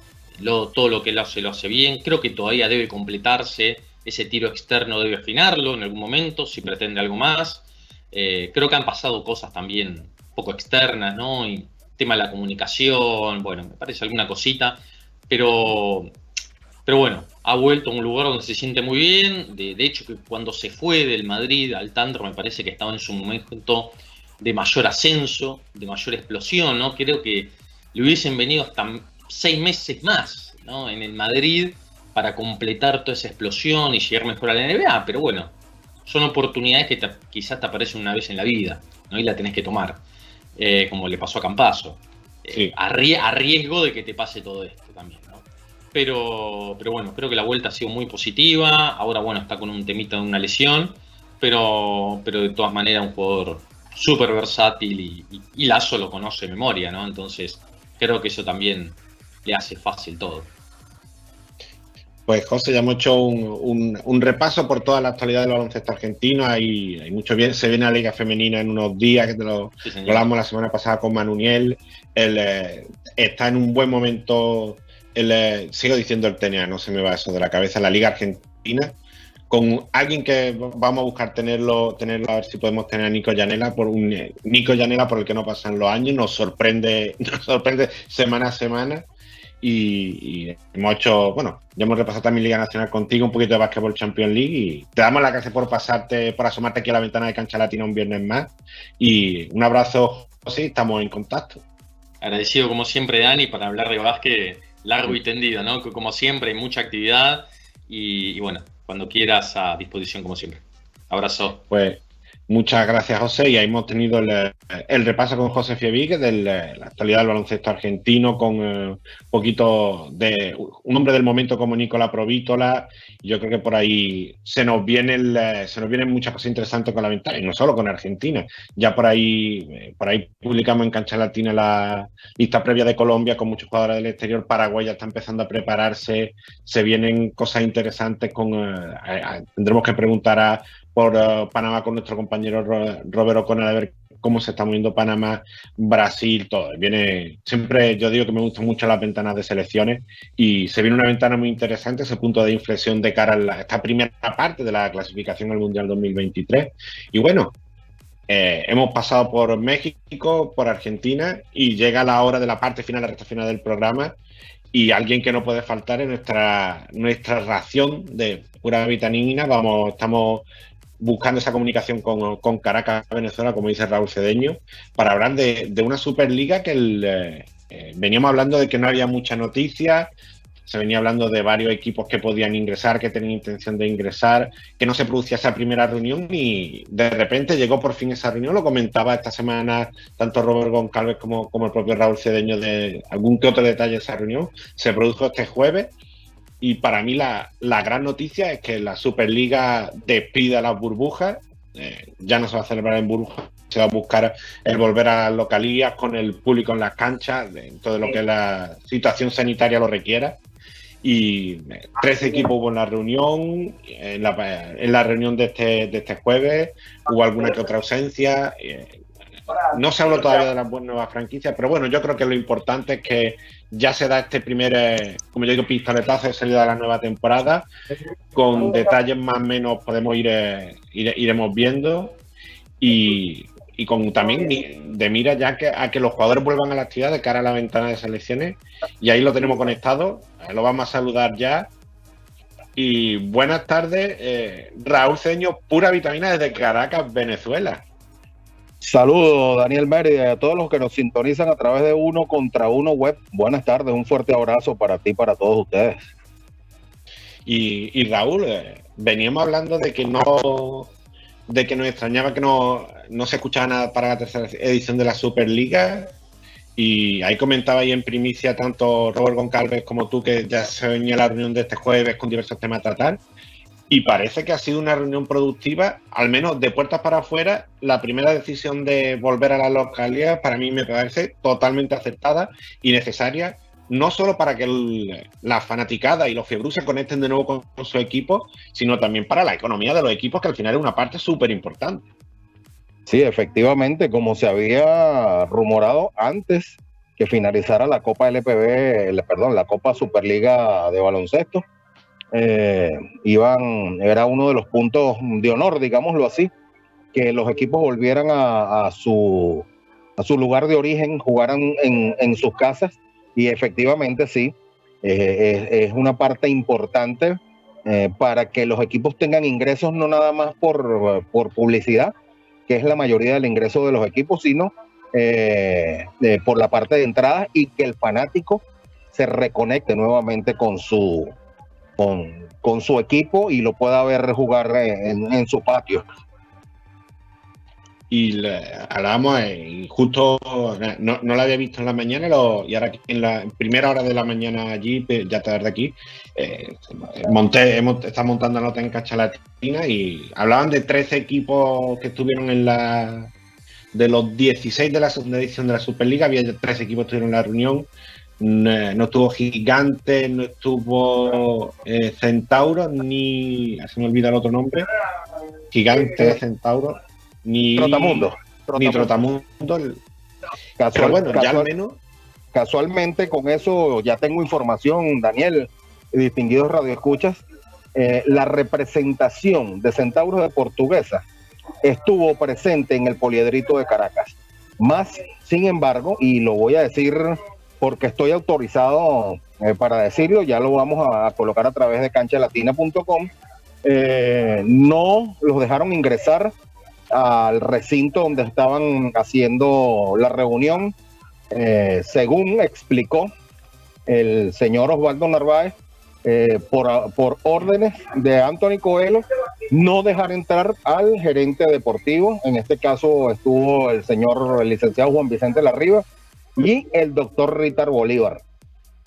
todo lo que él hace, lo hace bien. Creo que todavía debe completarse, ese tiro externo debe afinarlo en algún momento, si pretende algo más. Eh, creo que han pasado cosas también poco externas, ¿no? Y tema de la comunicación, bueno, me parece alguna cosita, pero pero bueno, ha vuelto a un lugar donde se siente muy bien. De, hecho, que cuando se fue del Madrid al Tandro, me parece que estaba en su momento de mayor ascenso, de mayor explosión, ¿no? Creo que le hubiesen venido hasta seis meses más, ¿no? En el Madrid para completar toda esa explosión y llegar mejor a la NBA, pero bueno, son oportunidades que quizás te aparecen una vez en la vida, ¿no? Y la tenés que tomar, eh, como le pasó a Campaso. Eh, a riesgo de que te pase todo esto también. Pero, pero bueno, creo que la vuelta ha sido muy positiva. Ahora, bueno, está con un temita de una lesión. Pero, pero de todas maneras, un jugador súper versátil y, Lazo lo conoce de memoria, ¿no? Entonces, creo que eso también le hace fácil todo. Pues José, ya hemos hecho un, repaso por toda la actualidad del baloncesto argentino. Hay, hay, mucho bien. Se viene la Liga Femenina en unos días, que te lo hablamos la semana pasada con Manuniel. Él eh, está en un buen momento eh, sigo diciendo el TNA, no se me va eso de la cabeza, la Liga Argentina, con alguien que vamos a buscar tenerlo, tenerlo a ver si podemos tener a Nico Llanela, por un Nico Llanela por el que no pasan los años, nos sorprende, nos sorprende semana a semana. Y, hemos hecho, bueno, ya hemos repasado también Liga Nacional contigo, un poquito de Basketball Champions League y te damos la gracias por pasarte, por asomarte aquí a la ventana de Cancha Latina un viernes más. Y un abrazo, José, estamos en contacto. Agradecido como siempre, Dani, para hablar de básquet largo y tendido, ¿no? Como siempre, hay mucha actividad y, bueno, cuando quieras a disposición como siempre. Abrazo. Pues Muchas gracias, José. Y ahí hemos tenido el, repaso con José Fievique de la actualidad del baloncesto argentino, con eh, un poquito de un hombre del momento como Nicola Provítola. Yo creo que por ahí se nos vienen se nos vienen muchas cosas interesantes con la ventana, y no solo con Argentina. Ya por ahí, eh, por ahí publicamos en Cancha Latina la lista previa de Colombia con muchos jugadores del exterior. Paraguay ya está empezando a prepararse. Se vienen cosas interesantes con. Eh, tendremos que preguntar a por eh, Panamá con nuestro compañero Robert O'Connor a ver cómo se está moviendo Panamá, Brasil, todo. Viene, siempre yo digo que me gustan mucho las ventanas de selecciones y se viene una ventana muy interesante, ese punto de inflexión de cara a esta primera parte de la clasificación al Mundial 2023. Y bueno, eh, hemos pasado por México, por Argentina y llega la hora de la parte final, la recta final del programa y alguien que no puede faltar es nuestra, nuestra ración de pura vitamina. Vamos, estamos buscando esa comunicación con, Caracas, Venezuela, como dice Raúl Cedeño, para hablar de, una Superliga que eh, eh, veníamos hablando de que no había mucha noticia, se venía hablando de varios equipos que podían ingresar, que tenían intención de ingresar, que no se producía esa primera reunión y de repente llegó por fin esa reunión, lo comentaba esta semana tanto Robert Goncalves como, como el propio Raúl Cedeño de algún que otro detalle de esa reunión, se produjo este jueves y para mí la, gran noticia es que la Superliga despide a las burbujas. Eh, ya no se va a celebrar en burbujas, se va a buscar el volver a las localías con el público en las canchas, en todo lo que la situación sanitaria lo requiera. Y 13 eh, equipos hubo en la reunión, en la, en la reunión de este, de este jueves, hubo alguna que otra ausencia. Eh, no se habló todavía de las nuevas franquicias, pero bueno, yo creo que lo importante es que ya se da este primer, eh, como yo digo, pistoletazo de salida de la nueva temporada. Con detalles más o menos podemos ir, eh, iremos viendo. Y, con también de mira ya que, a que los jugadores vuelvan a la actividad de cara a la ventana de selecciones. Y ahí lo tenemos conectado. Eh, lo vamos a saludar ya. Y buenas tardes, Raúl Ceño, pura vitamina desde Caracas, Venezuela. Saludos, Daniel Mérida, y a todos los que nos sintonizan a través de Uno contra Uno Web. Buenas tardes, un fuerte abrazo para ti y para todos ustedes. Y, Raúl, eh, veníamos hablando de que no, de que nos extrañaba que no, no se escuchaba nada para la tercera edición de la Superliga. Y ahí comentaba ahí en primicia tanto Robert Goncalves como tú que ya se venía la reunión de este jueves con diversos temas tratar. Y parece que ha sido una reunión productiva, al menos de puertas para afuera. La primera decisión de volver a la localidad para mí me parece totalmente aceptada y necesaria, no solo para que la fanaticada y los Fiebrus se conecten de nuevo con, su equipo, sino también para la economía de los equipos, que al final es una parte súper importante. Sí, efectivamente, como se había rumorado antes que finalizara la Copa LPB, perdón, la Copa Superliga de baloncesto, eh, iban, era uno de los puntos de honor, digámoslo así, que los equipos volvieran a, su, lugar de origen, jugaran en, sus casas. Y efectivamente sí, eh, es, una parte importante eh, para que los equipos tengan ingresos no nada más por, por publicidad, que es la mayoría del ingreso de los equipos, sino por la parte de entrada y que el fanático se reconecte nuevamente con su, con, su equipo y lo pueda ver jugar en, su patio. Y hablábamos, eh, justo no, no, la había visto en la mañana y ahora en la primera hora de la mañana allí, ya tarde aquí, eh, monté, hemos, está montando nota en Cachalatina y hablaban de 13 equipos que estuvieron en la. De los 16 de la segunda edición de la Superliga, había 13 equipos que estuvieron en la reunión no, estuvo Gigante, no estuvo eh, Centauro, ni. Se me olvida el otro nombre. Gigante, Centauro, ni. Trotamundo. Ni Trotamundo. Pero bueno, ya al menos. Casualmente, con eso ya tengo información, Daniel, distinguidos radioescuchas. Eh, la representación de Centauros de Portuguesa estuvo presente en el poliedrito de Caracas. Más, sin embargo, y lo voy a decir porque estoy autorizado eh, para decirlo, ya lo vamos a, colocar a través de canchalatina.com. Eh, no los dejaron ingresar al recinto donde estaban haciendo la reunión, eh, según explicó el señor Osvaldo Narváez, eh, por, órdenes de Anthony Coelho, no dejar entrar al gerente deportivo. En este caso estuvo el señor el licenciado Juan Vicente Larriba y el doctor Ritar Bolívar.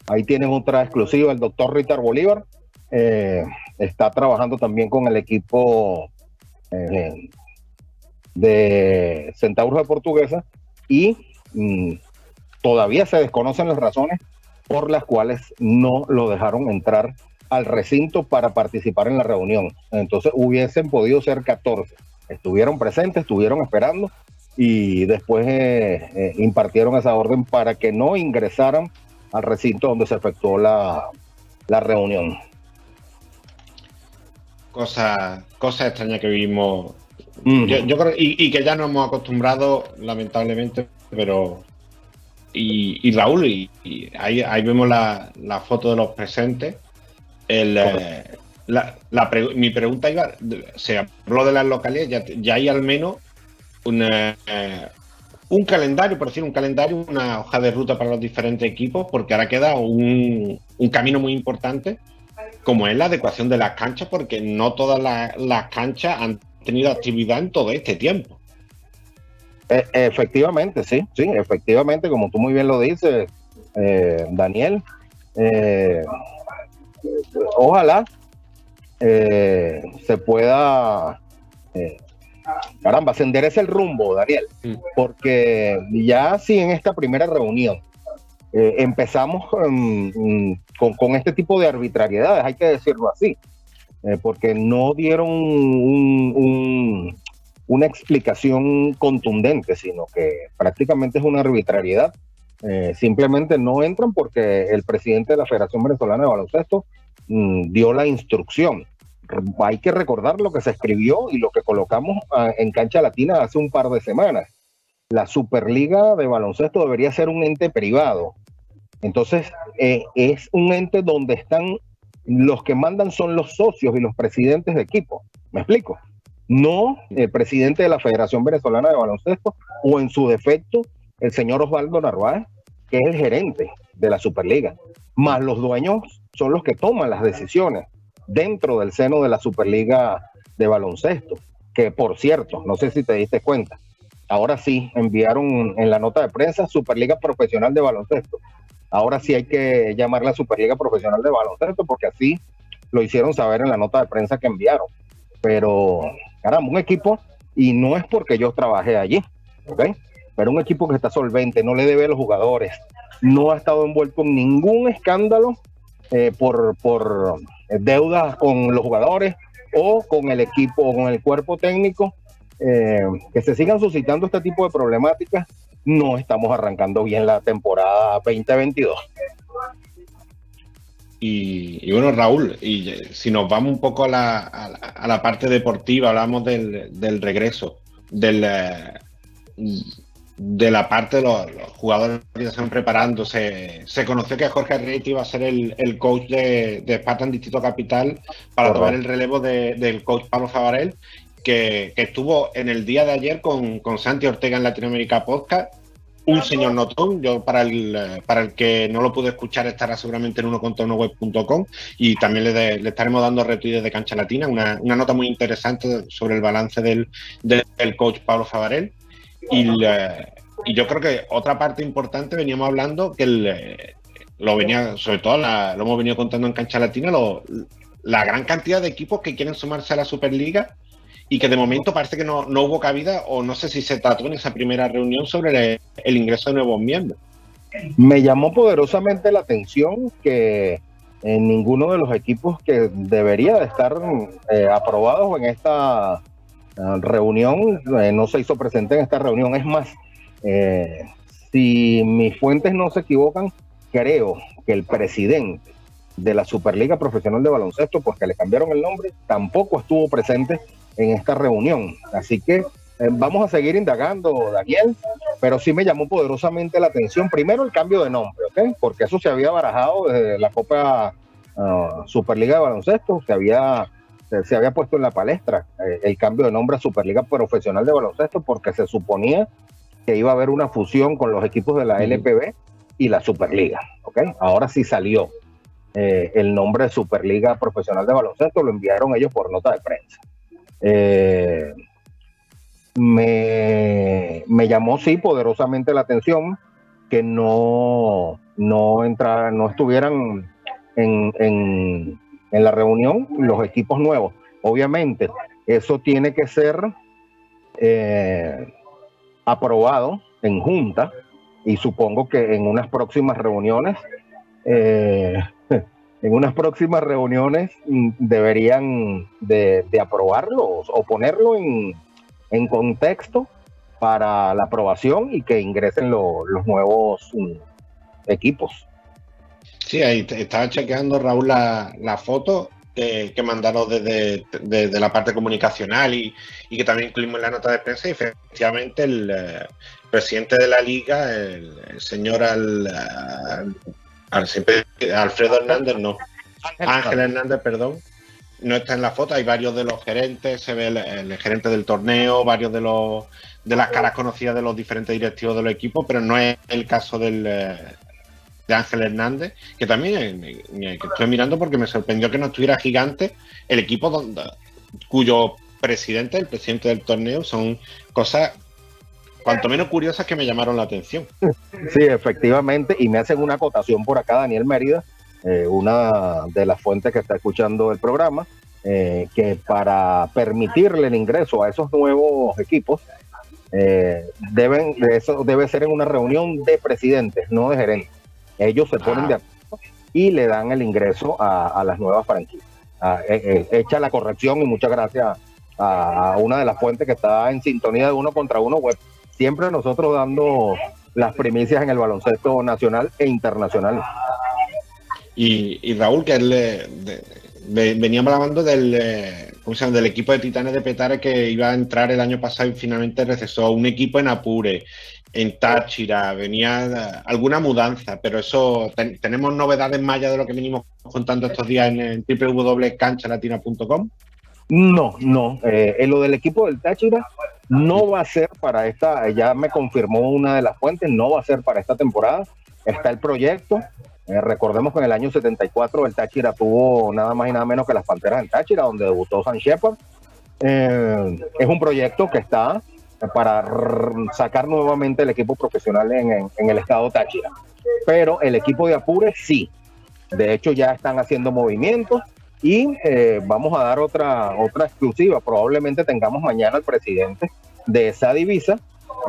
Ahí tienes otra exclusiva, el doctor Ritar Bolívar. Eh, está trabajando también con el equipo eh, de Centauros de Portuguesa y mm, todavía se desconocen las razones por las cuales no lo dejaron entrar al recinto para participar en la reunión. Entonces hubiesen podido ser 14. Estuvieron presentes, estuvieron esperando y después eh, eh, impartieron esa orden para que no ingresaran al recinto donde se efectuó la, reunión. Cosa, cosa extraña que vivimos. yo, creo, y, que ya nos hemos acostumbrado, lamentablemente, pero. Y, Raúl, y, ahí, ahí, vemos la, foto de los presentes. El, eh, mi pregunta iba, se habló de las localidades, ya, ya hay al menos un calendario, por decir un calendario, una hoja de ruta para los diferentes equipos, porque ahora queda un, camino muy importante, como es la adecuación de las canchas, porque no todas las, canchas han tenido actividad en todo este tiempo. E, efectivamente, sí, sí, efectivamente, como tú muy bien lo dices, eh, Daniel. Eh, ojalá eh, se pueda caramba, se endereza el rumbo, Daniel, porque ya sí en esta primera reunión eh, empezamos mm, con, este tipo de arbitrariedades, hay que decirlo así, eh, porque no dieron una explicación contundente, sino que prácticamente es una arbitrariedad. Eh, simplemente no entran porque el presidente de la Federación Venezolana de Baloncesto mm, dio la instrucción hay que recordar lo que se escribió y lo que colocamos ah, en cancha latina hace un par de semanas. La Superliga de baloncesto debería ser un ente privado. Entonces, eh, es un ente donde están los que mandan son los socios y los presidentes de equipo. ¿Me explico? No el presidente de la Federación Venezolana de Baloncesto o en su defecto el señor Osvaldo Narváez, que es el gerente de la Superliga. Más los dueños son los que toman las decisiones dentro del seno de la Superliga de baloncesto, que por cierto, no sé si te diste cuenta, ahora sí enviaron en la nota de prensa Superliga Profesional de Baloncesto. Ahora sí hay que llamarla Superliga Profesional de Baloncesto porque así lo hicieron saber en la nota de prensa que enviaron. Pero, caramba, un equipo, y no es porque yo trabajé allí, ¿ok? Pero un equipo que está solvente, no le debe a los jugadores, no ha estado envuelto en ningún escándalo eh, por, por deudas con los jugadores o con el equipo o con el cuerpo técnico, eh, que se sigan suscitando este tipo de problemáticas, no estamos arrancando bien la temporada 2022. Y, bueno, Raúl, y si nos vamos un poco a la, a la, parte deportiva, hablamos del, del regreso, del, eh, de la parte de los, jugadores que están preparando. Se, conoció que Jorge Arreiti iba a ser el, coach de, de Spartan Distrito Capital para tomar el relevo del coach Pablo Favarel, que, estuvo en el día de ayer con, Santi Ortega en Latinoamérica Podcast. Un señor notón, yo para el, para el que no lo pude escuchar estará seguramente en uno web.com y también le, estaremos dando retweets de Cancha Latina, una, nota muy interesante sobre el balance del, del coach Pablo Favarel y, yo creo que otra parte importante veníamos hablando que lo venía, sobre todo lo hemos venido contando en Cancha Latina, la gran cantidad de equipos que quieren sumarse a la Superliga y que de momento parece que no, hubo cabida o no sé si se trató en esa primera reunión sobre el, ingreso de nuevos miembros. Me llamó poderosamente la atención que en ninguno de los equipos que debería de estar eh, aprobados en esta reunión, eh, no se hizo presente en esta reunión. Es más, eh, si mis fuentes no se equivocan, creo que el presidente de la Superliga Profesional de Baloncesto, pues que le cambiaron el nombre, tampoco estuvo presente en esta reunión. Así que eh, vamos a seguir indagando, Daniel, pero sí me llamó poderosamente la atención, primero el cambio de nombre, ¿ok? Porque eso se había barajado desde la Copa ah, Superliga de Baloncesto, se había se había puesto en la palestra eh, el cambio de nombre a Superliga Profesional de Baloncesto porque se suponía que iba a haber una fusión con los equipos de la LPB y la Superliga. ¿okay? Ahora sí salió. eh, el nombre de Superliga Profesional de Baloncesto, lo enviaron ellos por nota de prensa. Eh, me, llamó, sí, poderosamente la atención que no, no, entra, no estuvieran en, en, la reunión los equipos nuevos. Obviamente, eso tiene que ser eh, aprobado en junta y supongo que en unas próximas reuniones, eh, en unas próximas reuniones mm, deberían de, aprobarlo o ponerlo en, en, contexto para la aprobación y que ingresen los nuevos mm, equipos. Sí, ahí estaba chequeando Raúl la, la foto que, mandaron desde, la parte comunicacional y, que también incluimos en la nota de prensa. Y efectivamente, el, eh, presidente de la liga, el, señor al, Alfredo Hernández, no, Ángel Hernández, perdón, no está en la foto. Hay varios de los gerentes, se ve el, gerente del torneo, varios de los de las caras conocidas de los diferentes directivos de los equipos, pero no es el caso del, eh, de Ángel Hernández, que también estoy mirando porque me sorprendió que no estuviera gigante el equipo donde, cuyo presidente, el presidente del torneo, son cosas cuanto menos curiosas que me llamaron la atención. Sí, efectivamente, y me hacen una acotación por acá, Daniel Mérida, eh, una de las fuentes que está escuchando el programa, eh, que para permitirle el ingreso a esos nuevos equipos, eh, deben, eso debe ser en una reunión de presidentes, no de gerentes. Ellos se ponen de acuerdo y le dan el ingreso a, las nuevas franquicias. Ah, eh, eh, la corrección y muchas gracias a, una de las fuentes que está en sintonía de uno contra uno web. Siempre nosotros dando las primicias en el baloncesto nacional e internacional. Y, Raúl, que él, veníamos hablando del, eh, del equipo de Titanes de Petare que iba a entrar el año pasado y finalmente recesó. Un equipo en Apure, en Táchira, venía alguna mudanza, pero eso tenemos novedades más allá de lo que venimos contando estos días en, en www.canchalatina.com. No, no. Eh, en lo del equipo del Táchira no va a ser para esta, ya me confirmó una de las fuentes, no va a ser para esta temporada. Está el proyecto. Eh, recordemos que en el año 74 el Táchira tuvo nada más y nada menos que las Panteras del Táchira, donde debutó San Shepard. Eh, es un proyecto que está para sacar nuevamente el equipo profesional en, el estado Táchira. Pero el equipo de Apure sí. De hecho, ya están haciendo movimientos y eh, vamos a dar otra, otra exclusiva. Probablemente tengamos mañana al presidente de esa divisa,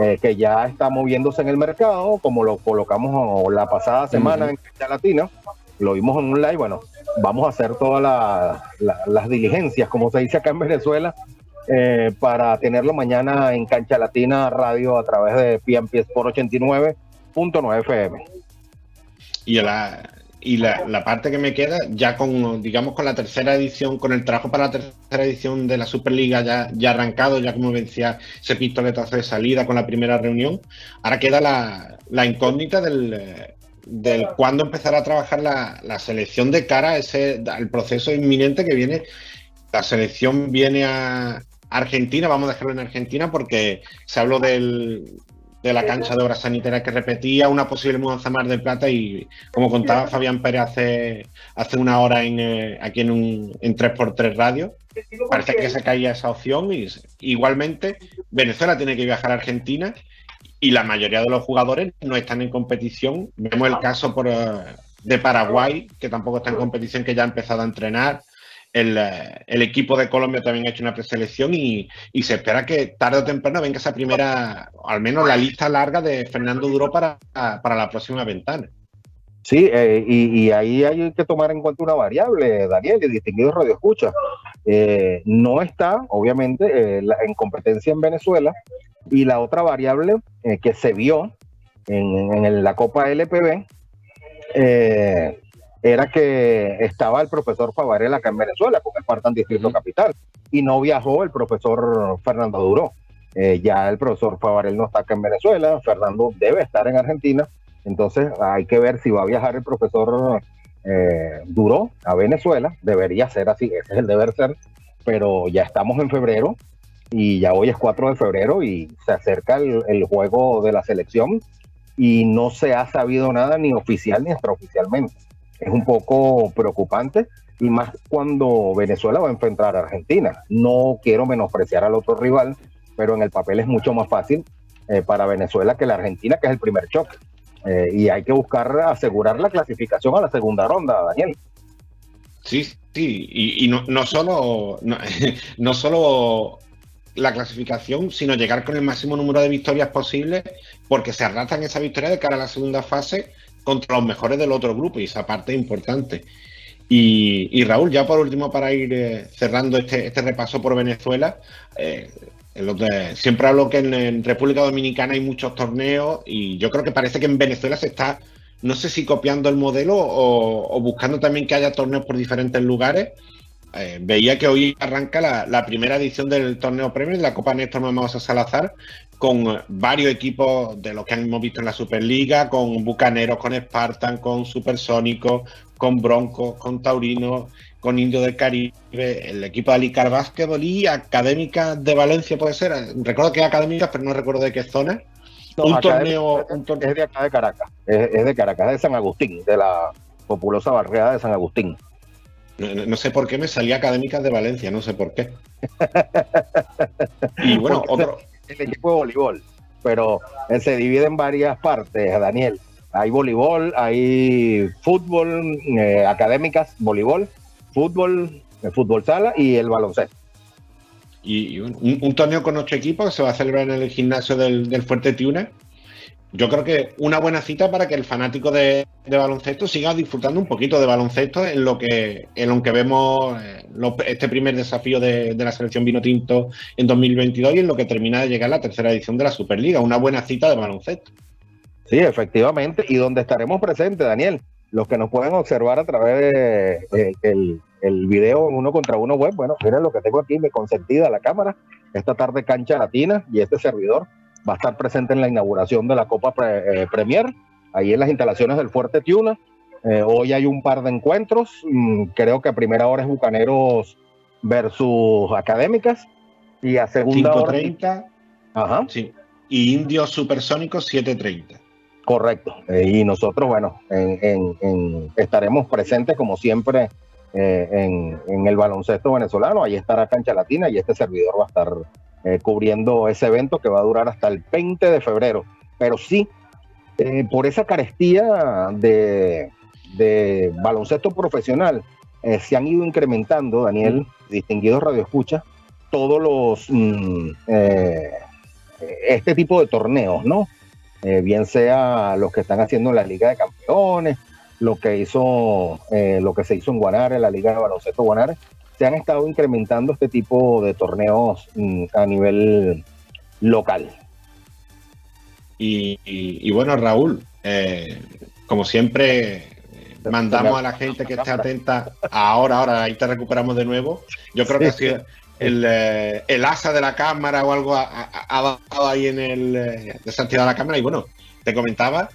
eh, que ya está moviéndose en el mercado, como lo colocamos la pasada semana en Cancha Latina. Lo vimos en un live. Bueno, vamos a hacer todas las diligencias, como se dice acá en Venezuela, eh, para tenerlo mañana en Cancha Latina Radio a través de PMP por 89.9 FM. Y la, y la, parte que me queda, ya con, digamos, con la tercera edición, con el trabajo para la tercera edición de la Superliga ya, ya arrancado, ya como decía, ese pistoletazo de salida con la primera reunión, ahora queda la, incógnita del, del cuándo empezará a trabajar la, selección de cara ese, al proceso inminente que viene. La selección viene a, Argentina, vamos a dejarlo en Argentina porque se habló de la cancha de obras sanitarias que repetía, una posible mudanza a Mar del Plata y como contaba Fabián Pérez hace, hace una hora en, eh, aquí en, un, en 3x3 Radio, parece que se caía esa opción y igualmente Venezuela tiene que viajar a Argentina y la mayoría de los jugadores no están en competición. Vemos el caso por, eh, de Paraguay, que tampoco está en competición, que ya ha empezado a entrenar. Eh, el, equipo de Colombia también ha hecho una preselección y, y, se espera que tarde o temprano venga esa primera, al menos la lista larga de Fernando Duro para, para la próxima ventana. Sí, eh, y, ahí hay que tomar en cuenta una variable, Daniel, y distinguido Radio Escucha. Eh, no está, obviamente, en competencia en Venezuela, y la otra variable que se vio en, en, la Copa LPB eh, era que estaba el profesor Favarela acá en Venezuela, porque es Distrito Capital, y no viajó el profesor Fernando Duró. Eh, ya el profesor Favarel no está acá en Venezuela, Fernando debe estar en Argentina, entonces hay que ver si va a viajar el profesor eh, Duró a Venezuela, debería ser así, ese es el deber ser, pero ya estamos en febrero y ya hoy es 4 de febrero y se acerca el, el juego de la selección y no se ha sabido nada ni oficial ni extraoficialmente. Es un poco preocupante y más cuando Venezuela va a enfrentar a Argentina. No quiero menospreciar al otro rival, pero en el papel es mucho más fácil eh, para Venezuela que la Argentina, que es el primer choque. Eh, y hay que buscar asegurar la clasificación a la segunda ronda, Daniel. Sí, sí, y, no, no, solo no, no solo la clasificación, sino llegar con el máximo número de victorias posibles, porque se arrastran esa victoria de cara a la segunda fase contra los mejores del otro grupo, y esa parte es importante. Y, Raúl, ya por último, para ir eh, cerrando este, este, repaso por Venezuela, eh, siempre hablo que en, República Dominicana hay muchos torneos y yo creo que parece que en Venezuela se está, no sé si copiando el modelo o buscando también que haya torneos por diferentes lugares eh, veía que hoy arranca la, primera edición del torneo premio de la Copa Néstor Mamosa Salazar con varios equipos de los que hemos visto en la Superliga, con Bucaneros, con Spartan, con Supersónicos, con Broncos, con Taurino, con Indio del Caribe, el equipo de Alicar Básquetbol y Académica de Valencia, puede ser. Recuerdo que es Académicas, pero no recuerdo de qué zona. un, torneo, Es de acá de Caracas, es, es de Caracas, de San Agustín, de la populosa barriada de San Agustín. No, sé por qué me salía Académicas de Valencia, no sé por qué. y bueno, otro. El equipo de voleibol, pero se divide en varias partes, Daniel. Hay voleibol, hay fútbol, eh, académicas, voleibol, fútbol, el fútbol sala y el baloncesto. Y, un, torneo con ocho equipos que se va a celebrar en el gimnasio del, del Fuerte Tiuna yo creo que una buena cita para que el fanático de, baloncesto siga disfrutando un poquito de baloncesto en lo que, en lo que vemos eh, este primer desafío de, la selección vino tinto en 2022 y en lo que termina de llegar la tercera edición de la Superliga. Una buena cita de baloncesto. Sí, efectivamente. Y donde estaremos presentes, Daniel, los que nos pueden observar a través de el, el, uno contra uno web, bueno, miren lo que tengo aquí, me consentida la cámara, esta tarde cancha latina y este servidor va a estar presente en la inauguración de la Copa eh, Premier, ahí en las instalaciones del Fuerte Tiuna. Eh, hoy hay un par de encuentros, mm, creo que a primera hora es Bucaneros versus Académicas y a segunda 5.30. Ajá. Sí. Y Indios Supersónicos 7.30. Correcto. Eh, y nosotros, bueno, estaremos presentes como siempre en, en, el baloncesto venezolano. Ahí estará Cancha Latina y este servidor va a estar eh, cubriendo ese evento que va a durar hasta el 20 de febrero. Pero sí, eh, por esa carestía de, baloncesto profesional, eh, se han ido incrementando, Daniel, distinguidos radioescuchas, todos los mm, este tipo de torneos, ¿no? bien sea los que están haciendo en la Liga de Campeones, lo que hizo, lo que se hizo en Guanare, la Liga de Baloncesto Guanare, se han estado incrementando este tipo de torneos mm, a nivel local. Y, bueno, Raúl, eh, como siempre, mandamos a la gente que esté atenta. Ahora, ahora, ahí te recuperamos de nuevo. Yo creo que ha sido eh, el, asa de la cámara o algo ha, dado ahí en el eh, desactivado de la cámara. Y bueno, te comentaba,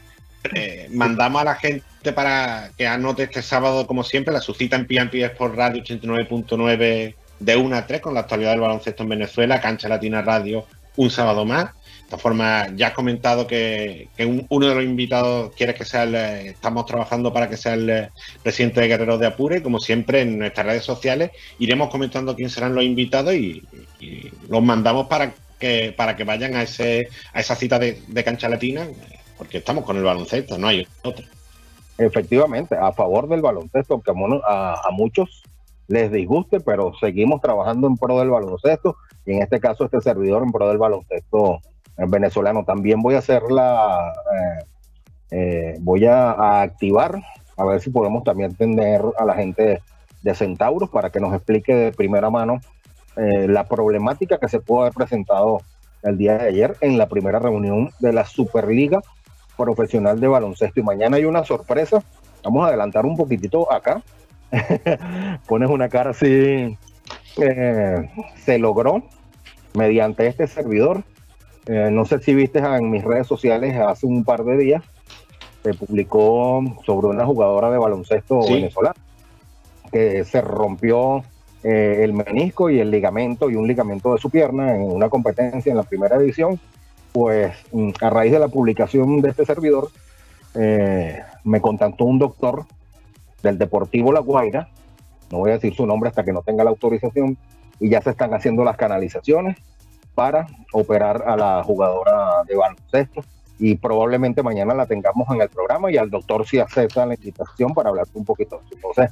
mandamos a la gente para que anote este sábado, como siempre, la suscita en PNP por Radio 89.9 de 1 a 3 con la actualidad del baloncesto en Venezuela, Cancha Latina Radio, un sábado más. De esta forma, ya has comentado que, uno de los invitados quiere que sea el, estamos trabajando para que sea el presidente de Guerreros de Apure, como siempre en nuestras redes sociales iremos comentando quién serán los invitados y, los mandamos para que, para que vayan a, ese, a esa cita de cancha latina, porque estamos con el baloncesto, no hay otro. Efectivamente, a favor del baloncesto, aunque a, muchos les disguste, pero seguimos trabajando en pro del baloncesto y en este caso este servidor en pro del baloncesto venezolano. También voy a hacer la, eh, eh, voy a, activar, a ver si podemos también tener a la gente de Centauros para que nos explique de primera mano eh, la problemática que se pudo haber presentado el día de ayer en la primera reunión de la Superliga profesional de baloncesto. Y mañana hay una sorpresa. Vamos a adelantar un poquitito acá. Pones una cara así. Eh, se logró mediante este servidor. Eh, no sé si viste en mis redes sociales hace un par de días. Se publicó sobre una jugadora de baloncesto venezolana que se rompió eh, el menisco y el ligamento y un ligamento de su pierna en una competencia en la primera edición pues mm, a raíz de la publicación de este servidor, eh, me contactó un doctor del Deportivo La Guaira, no voy a decir su nombre hasta que no tenga la autorización, y ya se están haciendo las canalizaciones para operar a la jugadora de baloncesto y probablemente mañana la tengamos en el programa y al doctor si acepta la invitación para hablar un poquito. Entonces,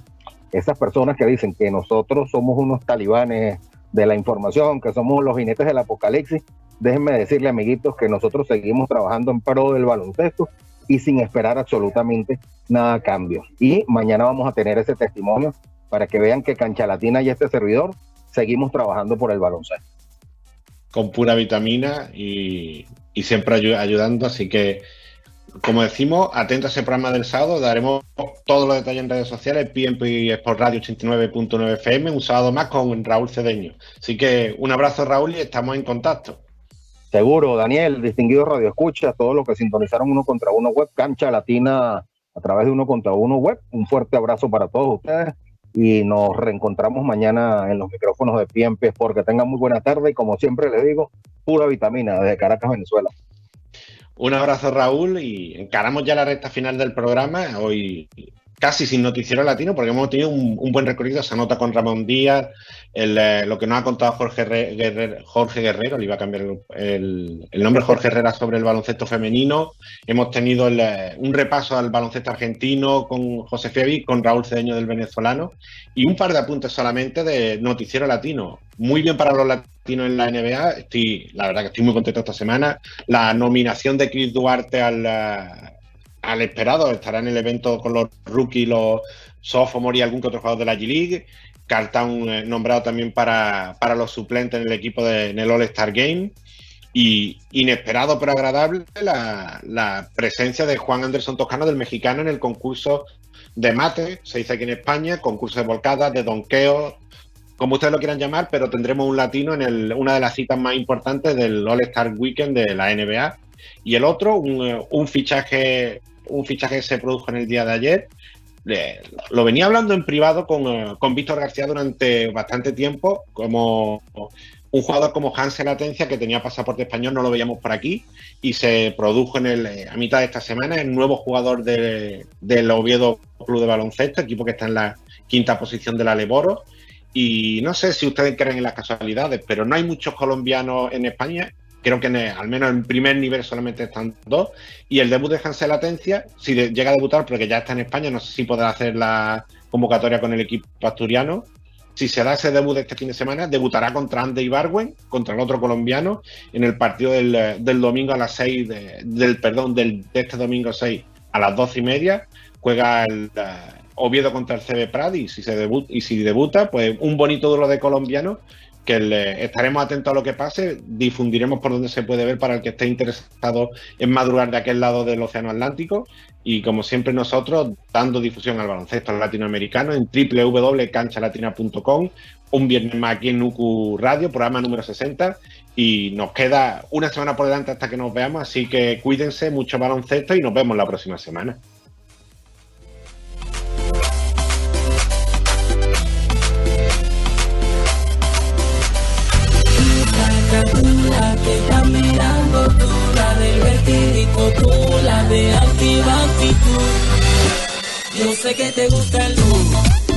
esas personas que dicen que nosotros somos unos talibanes de la información, que somos los jinetes del apocalipsis, déjenme decirle, amiguitos, que nosotros seguimos trabajando en pro del baloncesto y sin esperar absolutamente nada a cambio. Y mañana vamos a tener ese testimonio para que vean que Cancha Latina y este servidor seguimos trabajando por el baloncesto. Con pura vitamina y, siempre ayudando, así que como decimos, atento a ese programa del sábado, daremos todos los detalles en redes sociales, PMP Sport Radio 89.9 FM, un sábado más con Raúl Cedeño. Así que un abrazo Raúl y estamos en contacto. Seguro, Daniel, distinguido Radio Escucha, todos los que sintonizaron uno contra uno web, cancha latina a través de uno contra uno web. Un fuerte abrazo para todos ustedes y nos reencontramos mañana en los micrófonos de PMP Sport. Que tengan muy buena tarde y como siempre les digo, pura vitamina desde Caracas, Venezuela. Un abrazo, Raúl, y encaramos ya la recta final del programa. Hoy casi sin noticiero latino, porque hemos tenido un, buen recorrido. Se nota con Ramón Díaz, eh, lo que nos ha contado Jorge Guerrero, Jorge Guerrero, le iba a cambiar el, nombre Jorge Herrera sobre el baloncesto femenino. Hemos tenido eh, un repaso al baloncesto argentino con José Febi, con Raúl Cedeño del venezolano y un par de apuntes solamente de noticiero latino. Muy bien para los latinos en la NBA. Estoy, la verdad que estoy muy contento esta semana. La nominación de Chris Duarte al, eh, al esperado estará en el evento con los rookies, los sophomores y algún que otro jugador de la G-League. Cartown eh, nombrado también para, los suplentes en el equipo de, en el All-Star Game. Y inesperado pero agradable la, presencia de Juan Anderson Toscano del mexicano en el concurso de mate, se dice aquí en España, concurso de volcadas, de donqueo, como ustedes lo quieran llamar, pero tendremos un latino en una de las citas más importantes del All-Star Weekend de la NBA. Y el otro, un, un, fichaje, un fichaje que se produjo en el día de ayer, lo venía hablando en privado eh, con, Víctor García durante bastante tiempo, como un jugador como Hansel Atencia, que tenía pasaporte español, no lo veíamos por aquí, y se produjo en el, a mitad de esta semana el nuevo jugador del Oviedo Club de Baloncesto, equipo que está en la quinta posición de la Leboro. Y no sé si ustedes creen en las casualidades, pero no hay muchos colombianos en España creo que al menos en primer nivel solamente están dos. Y el debut de Hansel Atencia, si llega a debutar, porque ya está en España, no sé si podrá hacer la convocatoria con el equipo asturiano. Si se da ese debut de este fin de semana, debutará contra Andy Ibarwen, contra el otro colombiano, en el partido del, domingo a las 6, del, perdón, del, de este domingo 6 a las 12 y media. Juega el eh, Oviedo contra el CB Pradi si, se debut, y si debuta, pues un bonito duelo de colombianos que le, estaremos atentos a lo que pase, difundiremos por donde se puede ver para el que esté interesado en madrugar de aquel lado del Océano Atlántico y como siempre nosotros dando difusión al baloncesto latinoamericano en www.canchalatina.com, un viernes más aquí en Nuku Radio, programa número 60 y nos queda una semana por delante hasta que nos veamos, así que cuídense, mucho baloncesto y nos vemos la próxima semana. Que está mirando tú, la del vertigo tú, la de activa actitud. Yo sé que te gusta el mundo